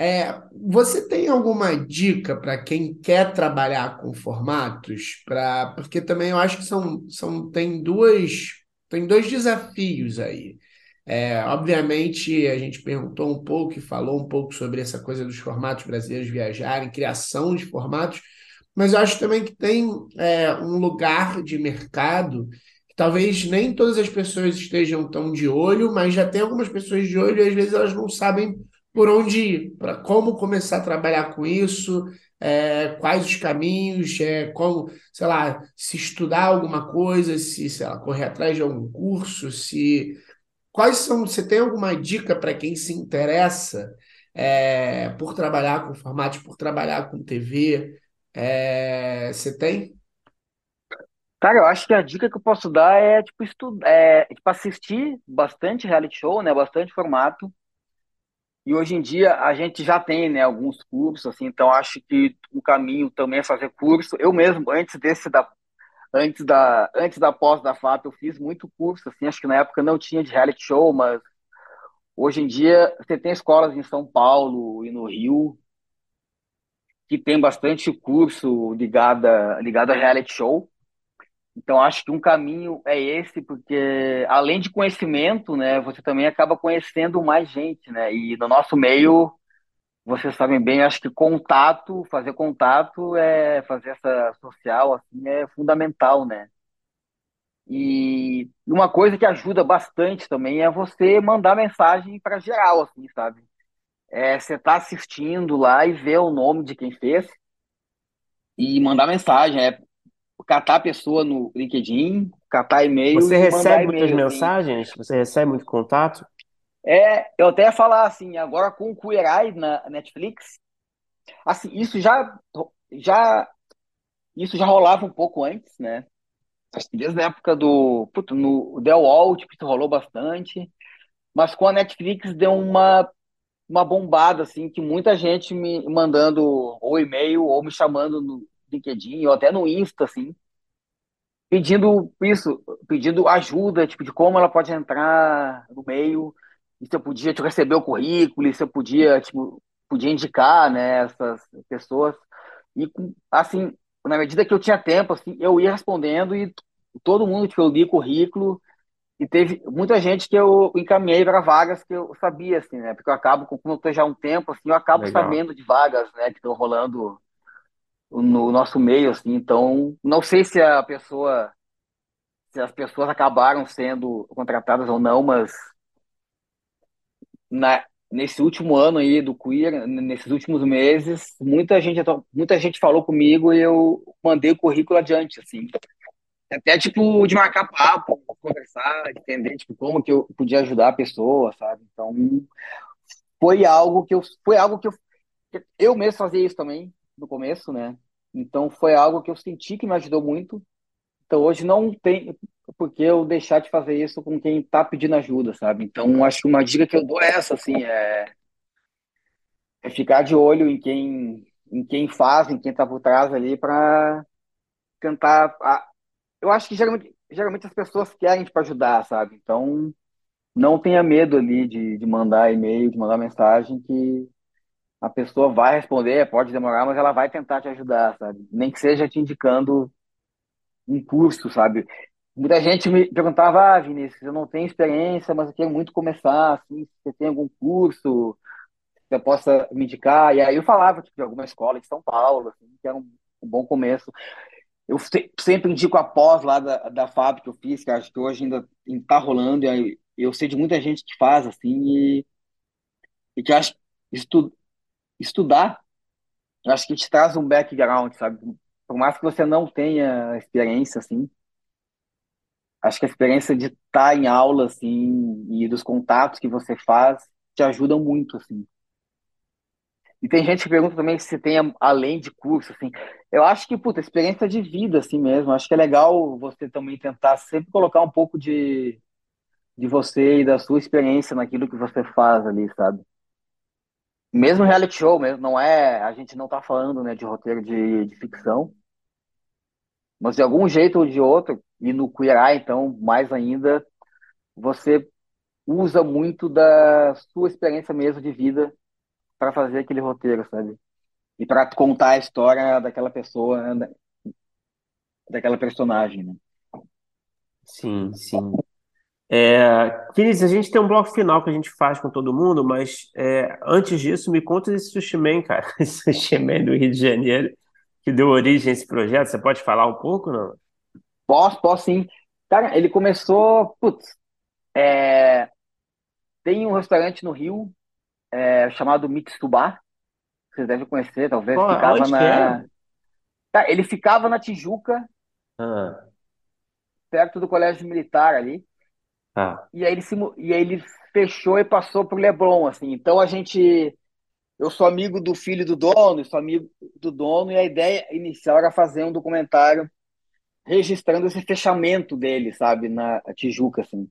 É, você tem alguma dica para quem quer trabalhar com formatos? Pra, porque também eu acho que são, são tem duas, tem dois desafios aí. É, obviamente, a gente perguntou um pouco e falou um pouco sobre essa coisa dos formatos brasileiros viajarem, criação de formatos, mas eu acho também que tem é, um lugar de mercado talvez nem todas as pessoas estejam tão de olho, mas já tem algumas pessoas de olho e às vezes elas não sabem por onde ir, para como começar a trabalhar com isso, é, quais os caminhos, é, como, sei lá, se estudar alguma coisa, se, sei lá, correr atrás de algum curso, se quais são, você tem alguma dica para quem se interessa é, por trabalhar com formatos, por trabalhar com TV? É, você tem? Cara, eu acho que a dica que eu posso dar é, tipo, estudar, é, tipo, assistir bastante reality show, né? Bastante formato. E hoje em dia a gente já tem, né, alguns cursos, assim, então acho que o caminho também é fazer curso. Eu mesmo, antes desse da, antes da, antes da pós da FAP, eu fiz muito curso, assim, acho que na época não tinha de reality show, mas hoje em dia você tem escolas em São Paulo e no Rio que tem bastante curso ligada, ligado a reality show. Então, acho que um caminho é esse, porque além de conhecimento, né, você também acaba conhecendo mais gente, né? E no nosso meio, vocês sabem bem, acho que contato, fazer contato é fazer essa social, assim, é fundamental, né? E uma coisa que ajuda bastante também é você mandar mensagem para geral, assim, sabe? É, você tá assistindo lá e ver o nome de quem fez e mandar mensagem. É, catar a pessoa no LinkedIn, catar e-mail Você recebe muitas assim. mensagens? Você recebe muito contato? É, eu até ia falar assim, agora com o Queer Eye na Netflix, assim, isso já, já, isso já rolava um pouco antes, né? Desde a época do, puto, no The Wall, tipo, isso rolou bastante, mas com a Netflix deu uma, uma bombada, assim, que muita gente me mandando ou e-mail ou me chamando no LinkedIn ou até no Insta, assim, pedindo isso, pedindo ajuda, tipo, de como ela pode entrar no meio, e se eu podia tipo, receber o currículo, e se eu podia, tipo, podia indicar, né, essas pessoas. E, assim, na medida que eu tinha tempo, assim, eu ia respondendo e todo mundo que eu li currículo, e teve muita gente que eu encaminhei para vagas que eu sabia, assim, né, porque eu acabo, como eu estou já há um tempo, assim, eu acabo Legal. sabendo de vagas, né, que estão rolando no nosso meio, assim, então não sei se a pessoa, se as pessoas acabaram sendo contratadas ou não, mas na, nesse último ano aí do Queer, nesses últimos meses, muita gente, muita gente falou comigo e eu mandei o currículo adiante, assim. Até, tipo, de marcar papo, conversar, entender, tipo, como que eu podia ajudar a pessoa, sabe? Então, foi algo que eu, foi algo que eu, eu mesmo fazia isso também, no começo, né? Então, foi algo que eu senti que me ajudou muito. Então, hoje não tem por que eu deixar de fazer isso com quem tá pedindo ajuda, sabe? Então, acho que uma dica que eu dou é essa, assim, é, é ficar de olho em quem, em quem faz, em quem tá por trás ali para tentar. Eu acho que geralmente, geralmente as pessoas querem te ajudar, sabe? Então, não tenha medo ali de, de mandar e-mail, de mandar mensagem, que a pessoa vai responder, pode demorar, mas ela vai tentar te ajudar, sabe? Nem que seja te indicando um curso, sabe? Muita gente me perguntava, ah, Vinícius, eu não tenho experiência, mas eu quero muito começar, assim, você tem algum curso que eu possa me indicar. E aí eu falava, tipo, de alguma escola de São Paulo, assim, que era um, um bom começo. Eu se- sempre indico a pós lá da, da FAP que eu fiz, que acho que hoje ainda está rolando, e eu sei de muita gente que faz, assim, e, e que acho estu, estudar, acho que te traz um background, sabe? Por mais que você não tenha experiência, assim, acho que a experiência de estar em aula, assim, e dos contatos que você faz, te ajudam muito, assim. E tem gente que pergunta também se tem além de curso, assim. Eu acho que, puta, experiência de vida, assim mesmo. Acho que é legal você também tentar sempre colocar um pouco de, de você e da sua experiência naquilo que você faz ali, sabe? Mesmo reality show, mesmo, não é, a gente não tá falando, né, de roteiro de, de ficção, mas de algum jeito ou de outro, e no Queer Eye, então, mais ainda, você usa muito da sua experiência mesmo de vida para fazer aquele roteiro, sabe? E para contar a história daquela pessoa, né, daquela personagem, né? Sim, sim. É, Cris, a gente tem um bloco final que a gente faz com todo mundo, mas é, antes disso, me conta desse Sushi Man, cara. Esse Sushi Man do Rio de Janeiro, que deu origem a esse projeto. Você pode falar um pouco, não? Posso, posso sim. Cara, ele começou, putz, é, tem um restaurante no Rio é, chamado Mixtubá, vocês devem conhecer, talvez, Pô, ficava onde que é? na... Tá, ele ficava na Tijuca, Ah, perto do Colégio Militar ali, tá. e aí ele, se, mu- e aí ele fechou e passou pro Leblon, assim. Então a gente, eu sou amigo do filho do dono, eu sou amigo do dono, e a ideia inicial era fazer um documentário registrando esse fechamento dele, sabe, na Tijuca, assim.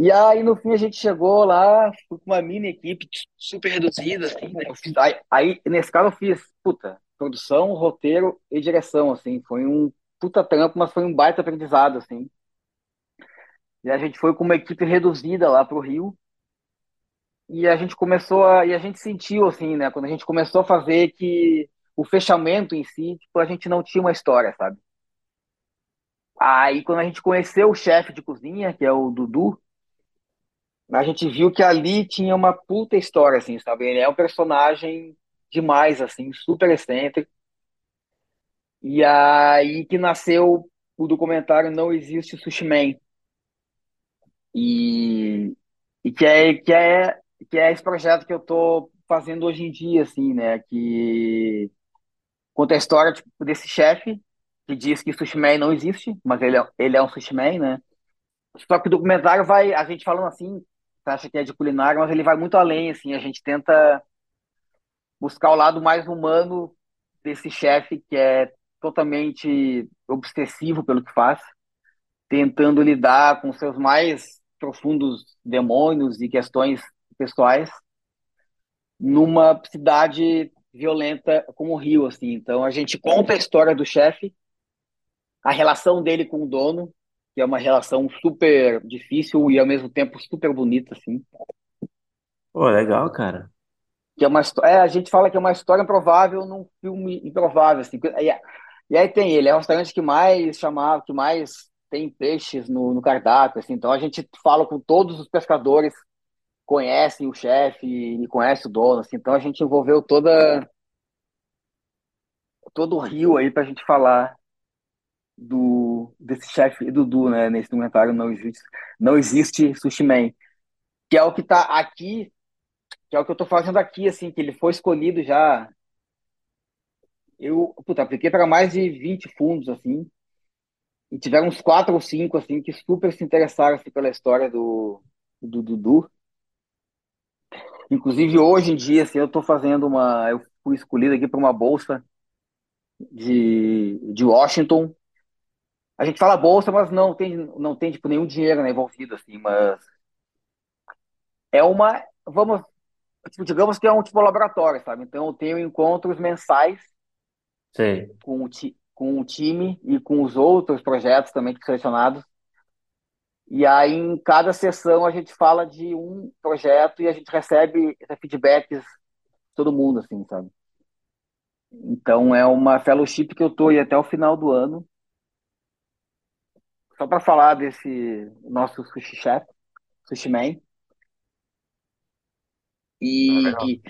E aí, no fim, a gente chegou lá, fui com uma mini equipe super reduzida, assim, né? Fiz- aí, aí, nesse caso, eu fiz, puta, produção, roteiro e direção, assim. Foi um puta trampo, mas foi um baita aprendizado, assim. E a gente foi com uma equipe reduzida lá pro Rio. E a gente começou a, e a gente sentiu, assim, né? Quando a gente começou a fazer que o fechamento em si, tipo, a gente não tinha uma história, sabe? Aí, quando a gente conheceu o chefe de cozinha, que é o Dudu, a gente viu que ali tinha uma puta história, assim, sabe? Ele é um personagem demais, assim, super excêntrico. E aí que nasceu o documentário Não Existe Sushi Man. E, e que é, que é, que é esse projeto que eu tô fazendo hoje em dia, assim, né? Que conta a história, tipo, desse chefe que diz que Sushi Man não existe, mas ele é, ele é um Sushi Man, né? Só que o documentário vai, a gente falando assim, acha que é de culinária, mas ele vai muito além, assim, a gente tenta buscar o lado mais humano desse chefe que é totalmente obsessivo pelo que faz, tentando lidar com seus mais profundos demônios e questões pessoais numa cidade violenta como o Rio, assim. Então a gente conta a história do chefe, a relação dele com o dono, que é uma relação super difícil e ao mesmo tempo super bonita, assim. Pô, legal, cara. Que é uma é, a gente fala que é uma história improvável num filme improvável, assim. E, e aí tem ele, é o restaurante que mais chamava, que mais tem peixes no, no cardápio, assim. Então a gente fala com todos os pescadores, conhecem o chefe e conhece o dono, assim. Então a gente envolveu toda todo o Rio aí pra gente falar do desse chefe Dudu, né, nesse documentário não existe, não existe Sushi Man, que é o que tá aqui, que é o que eu tô fazendo aqui, assim, que ele foi escolhido já. Eu, puta, apliquei para mais de 20 fundos, assim, e tiveram uns quatro ou cinco, assim, que super se interessaram, assim, pela história do, do Dudu. Inclusive, hoje em dia, assim, eu tô fazendo uma, eu fui escolhido aqui para uma bolsa de, de Washington. A gente fala bolsa, mas não tem, não tem, tipo, nenhum dinheiro, né, envolvido, assim, mas é uma, vamos, tipo, digamos que é um tipo laboratório, sabe? Então, eu tenho encontros mensais Sei. com o, ti, com o time e com os outros projetos também que selecionados. E aí, em cada sessão, a gente fala de um projeto e a gente recebe feedbacks de todo mundo, assim, sabe? Então, é uma fellowship que eu tô aí até o final do ano, só para falar desse nosso sushi chef, sushi man. E,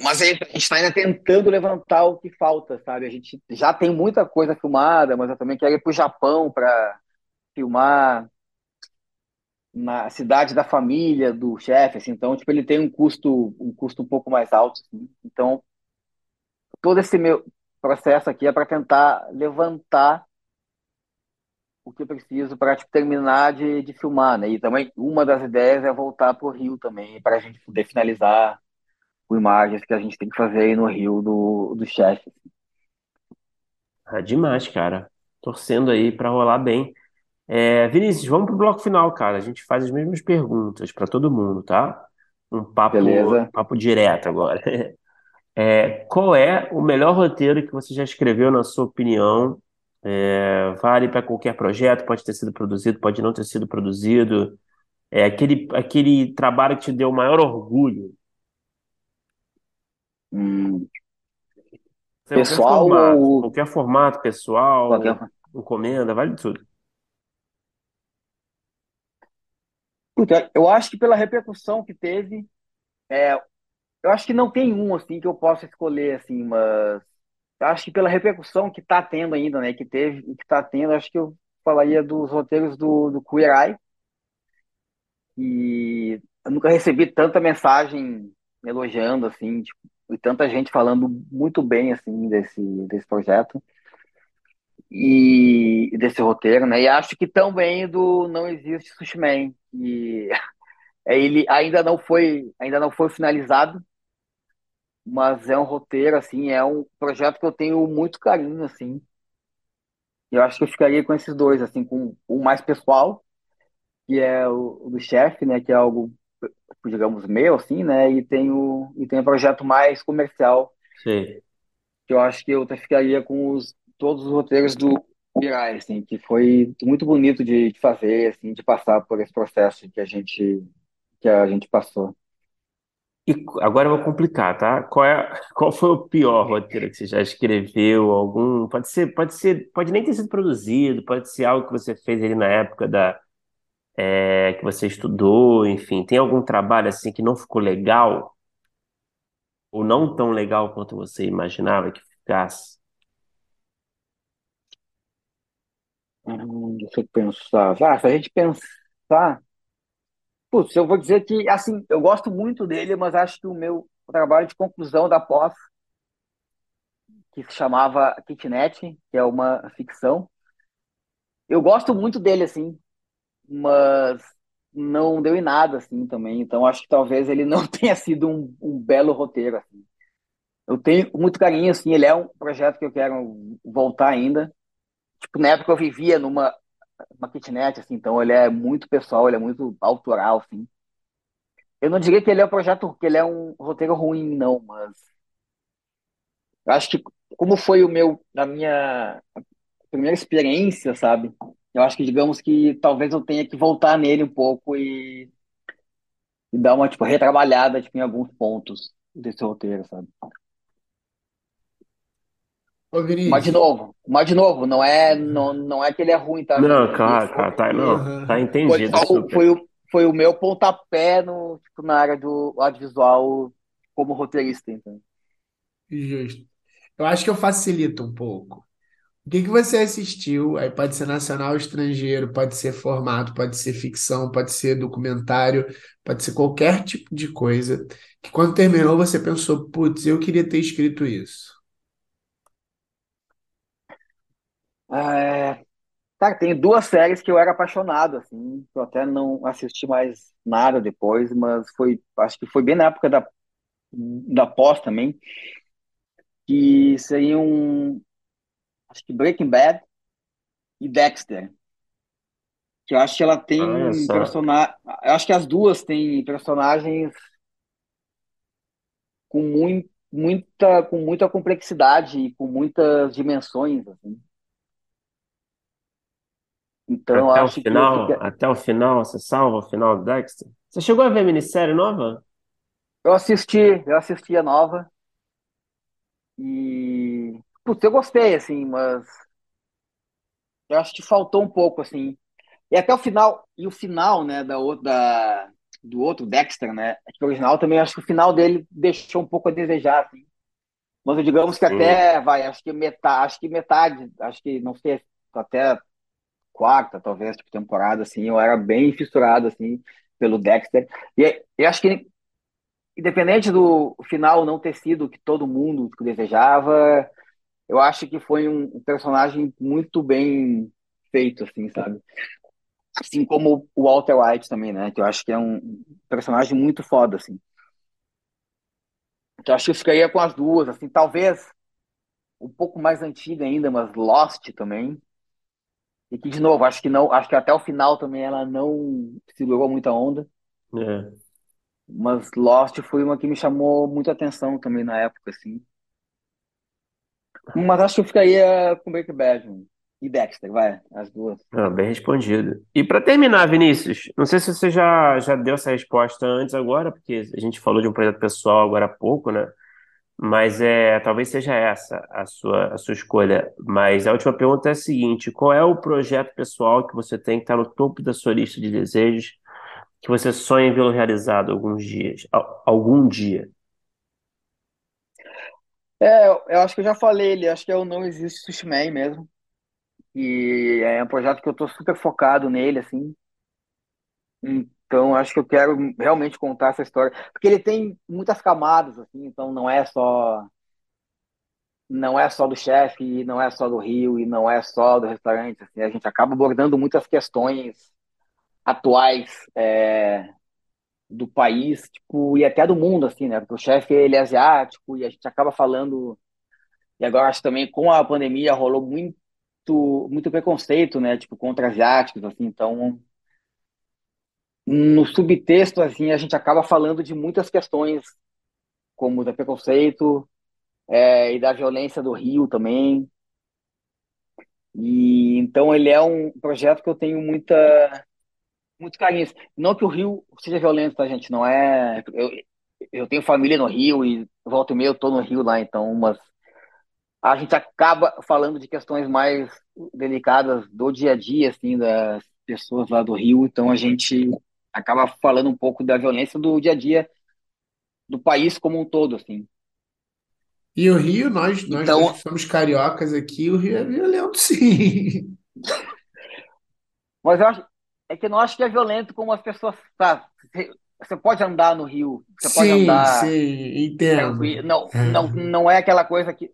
mas aí, a gente está ainda tentando levantar o que falta, sabe? A gente já tem muita coisa filmada, mas eu também quero ir para o Japão para filmar na cidade da família do chefe, assim, então tipo ele tem um custo um custo um pouco mais alto, assim. Então todo esse meu processo aqui é para tentar levantar o que eu preciso para tipo, terminar de, de filmar, né? E também uma das ideias é voltar para o Rio também para a gente poder finalizar com imagens que a gente tem que fazer aí no Rio do, do chefe. Ah, demais, cara. Torcendo aí para rolar bem. É, Vinícius, vamos pro bloco final, cara. A gente faz as mesmas perguntas para todo mundo, tá? Um papo, Beleza. papo direto agora. É, qual é o melhor roteiro que você já escreveu, na sua opinião? É, vale para qualquer projeto, pode ter sido produzido, pode não ter sido produzido. É aquele, aquele trabalho que te deu o maior orgulho. Hum, Qualquer pessoal formato, ou qualquer formato, pessoal, qualquer... encomenda, vale tudo. Eu acho que pela repercussão que teve, é, eu acho que não tem um assim que eu possa escolher assim, mas eu acho que pela repercussão que está tendo ainda, né, que teve e que está tendo, acho que eu falaria dos roteiros do, do Queer Eye, e eu nunca recebi tanta mensagem elogiando assim, tipo, e tanta gente falando muito bem assim desse desse projeto e desse roteiro, né? E acho que também do Não Existe Sushi Man, que ele ainda não foi ainda não foi finalizado, mas é um roteiro assim, é um projeto que eu tenho muito carinho assim. Eu acho que eu ficaria com esses dois assim, com o mais pessoal, que é o, o do chefe, né, que é algo digamos meu assim, né, e tem o e tem o projeto mais comercial, Sei. que eu acho que eu ficaria com os todos os roteiros do Mirai, assim, que foi muito bonito de, de fazer, assim, de passar por esse processo que a gente que a gente passou. E agora eu vou complicar, tá? Qual é, qual foi o pior roteiro que você já escreveu? Algum? Pode ser, pode ser, pode nem ter sido produzido, pode ser algo que você fez ali na época da, é, que você estudou, enfim. Tem algum trabalho assim que não ficou legal? Ou não tão legal quanto você imaginava que ficasse? Hum, deixa eu pensar. Ah, se a gente pensar, putz, eu vou dizer que, assim, eu gosto muito dele, mas acho que o meu trabalho de conclusão da pós, que se chamava Kitnet, que é uma ficção, eu gosto muito dele, assim, mas não deu em nada, assim, também. Então, acho que talvez ele não tenha sido um, um belo roteiro, assim. Eu tenho muito carinho, assim, ele é um projeto que eu quero voltar ainda. Tipo, na época eu vivia numa uma kitnet, assim, então ele é muito pessoal, ele é muito autoral, assim. Eu não diria que ele é um projeto, que ele é um roteiro ruim, não, mas eu acho que como foi o meu, a minha primeira experiência, sabe? Eu acho que digamos que talvez eu tenha que voltar nele um pouco e, e dar uma tipo retrabalhada tipo, em alguns pontos desse roteiro, sabe? Ô, Mas de novo, mas de novo, não é não, não é que ele é ruim, tá, Não, claro, foi tá, não, tá Aham. foi entendido, super. foi o, foi o meu pontapé no, tipo, na área do audiovisual como roteirista, então. Justo. Eu acho que eu facilito um pouco. O que que você assistiu? Aí pode ser nacional ou estrangeiro, pode ser formato, pode ser ficção, pode ser documentário, pode ser qualquer tipo de coisa. Que quando terminou você pensou, putz, eu queria ter escrito isso. É, cara, tem duas séries que eu era apaixonado, assim, eu até não assisti mais nada depois, mas foi, acho que foi bem na época da, da pós também, que seriam, acho que Breaking Bad e Dexter, que eu acho que ela Olha tem só. personagem, eu acho que as duas têm personagens com muito, muita, com muita complexidade e com muitas dimensões, assim. Então Até o final, fiquei, até o final, você salva o final do Dexter? Você chegou a ver a minissérie nova? eu assisti, eu assisti a nova e putz, eu gostei assim, mas eu acho que faltou um pouco assim. E até o final, e o final, né, da outra do outro Dexter, né? é Que o original também acho que o final dele deixou um pouco a desejar, assim. Mas digamos que Sim. até vai, acho que metade, acho que metade, acho que não sei, até quarta, talvez, tipo, temporada, assim, eu era bem fissurado, assim, pelo Dexter. E eu acho que, independente do final não ter sido o que todo mundo desejava, eu acho que foi um personagem muito bem feito, assim, sabe? Assim como o Walter White também, né? Que eu acho que é um personagem muito foda, assim. Então, acho que eu ficaria com as duas, assim, talvez um pouco mais antiga ainda, mas Lost também. E que, de novo, acho que não, acho que até o final também ela não segurou muita onda. É. Mas Lost foi uma que me chamou muita atenção também na época, assim. Mas acho que eu ficaria com Breaking Bad e Dexter, vai, as duas. Ah, bem respondido. E para terminar, Vinícius, não sei se você já, já deu essa resposta antes agora, porque a gente falou de um projeto pessoal agora há pouco, né? Mas é, talvez seja essa a sua, a sua escolha. Mas a última pergunta é a seguinte: qual é o projeto pessoal que você tem que estar no topo da sua lista de desejos, que você sonha em vê-lo realizado alguns dias, algum dia? É, eu acho que eu já falei, ele acho que é o Não Existe Sushi mesmo. E é um projeto que eu tô super focado nele, assim. Então, acho que eu quero realmente contar essa história. Porque ele tem muitas camadas, assim, então não é só. Não é só do chefe, não é só do Rio, e não é só do restaurante. Assim, a gente acaba abordando muitas questões atuais é, do país, tipo, e até do mundo, assim, né? Porque o chefe, ele é asiático, e a gente acaba falando... E agora, acho também, com a pandemia, rolou muito, muito preconceito, né? Tipo, contra asiáticos, assim, então... No subtexto, assim, a gente acaba falando de muitas questões, como do preconceito é, e da violência do Rio também. E então ele é um projeto que eu tenho muita muito carinho. Não que o Rio seja violento, tá, gente? Não é. Eu, eu tenho família no Rio e volta e meia eu tô no Rio lá, então, mas a gente acaba falando de questões mais delicadas do dia a dia, assim, das pessoas lá do Rio, então a gente acaba falando um pouco da violência do dia a dia do país como um todo, assim. E o Rio, nós, nós Então- que somos cariocas aqui, o Rio é violento, sim. Mas eu acho, é que eu não acho que é violento como as pessoas. Tá, você, você pode andar no Rio, você pode sim, andar. sim, entendo. Não, não, não é aquela coisa que.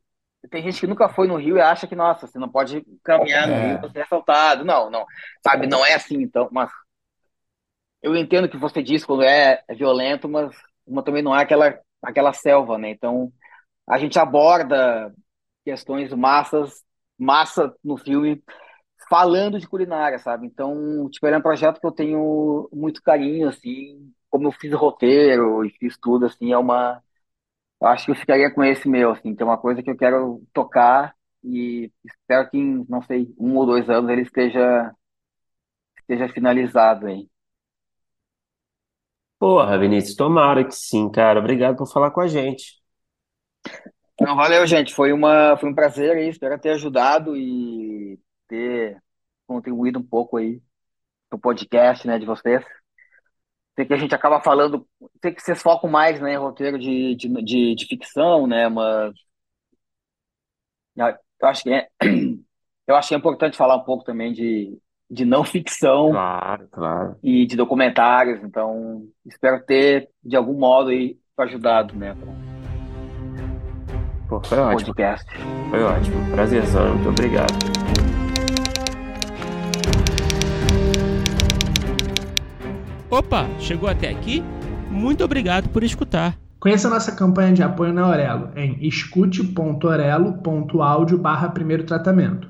Tem gente que nunca foi no Rio e acha que, nossa, você não pode caminhar no É. Rio pra ser assaltado. Não, não. Sabe, não é assim, então. Mas eu entendo que você diz quando é, é violento, mas, também não é aquela, aquela selva, né? Então, a gente aborda questões massas, massa no filme, falando de culinária, sabe? Então, tipo, ele é um projeto que eu tenho muito carinho, assim, como eu fiz roteiro e fiz tudo, assim, é uma... Acho que eu ficaria com esse meu, assim, que é uma coisa que eu quero tocar e espero que em, não sei, um ou dois anos ele esteja, esteja finalizado aí. Porra, Vinícius, tomara que sim, cara. Obrigado por falar com a gente. Não, valeu, gente. Foi uma, foi um prazer aí. Espero ter ajudado e ter contribuído um pouco aí pro podcast, né, de vocês. Sei que a gente acaba falando, sei que vocês focam mais, né, em roteiro de, de, de, de ficção, né, mas eu acho que é, eu acho que é importante falar um pouco também de, de não ficção Claro, claro. e de documentários. Então, espero ter de algum modo aí ajudado, né, Pô, foi ótimo, podcast. foi ótimo. Prazerzão, muito obrigado. Opa, chegou até aqui? Muito obrigado por escutar. Conheça a nossa campanha de apoio na Aurelo em escute.orelo.audio barra primeiro tratamento.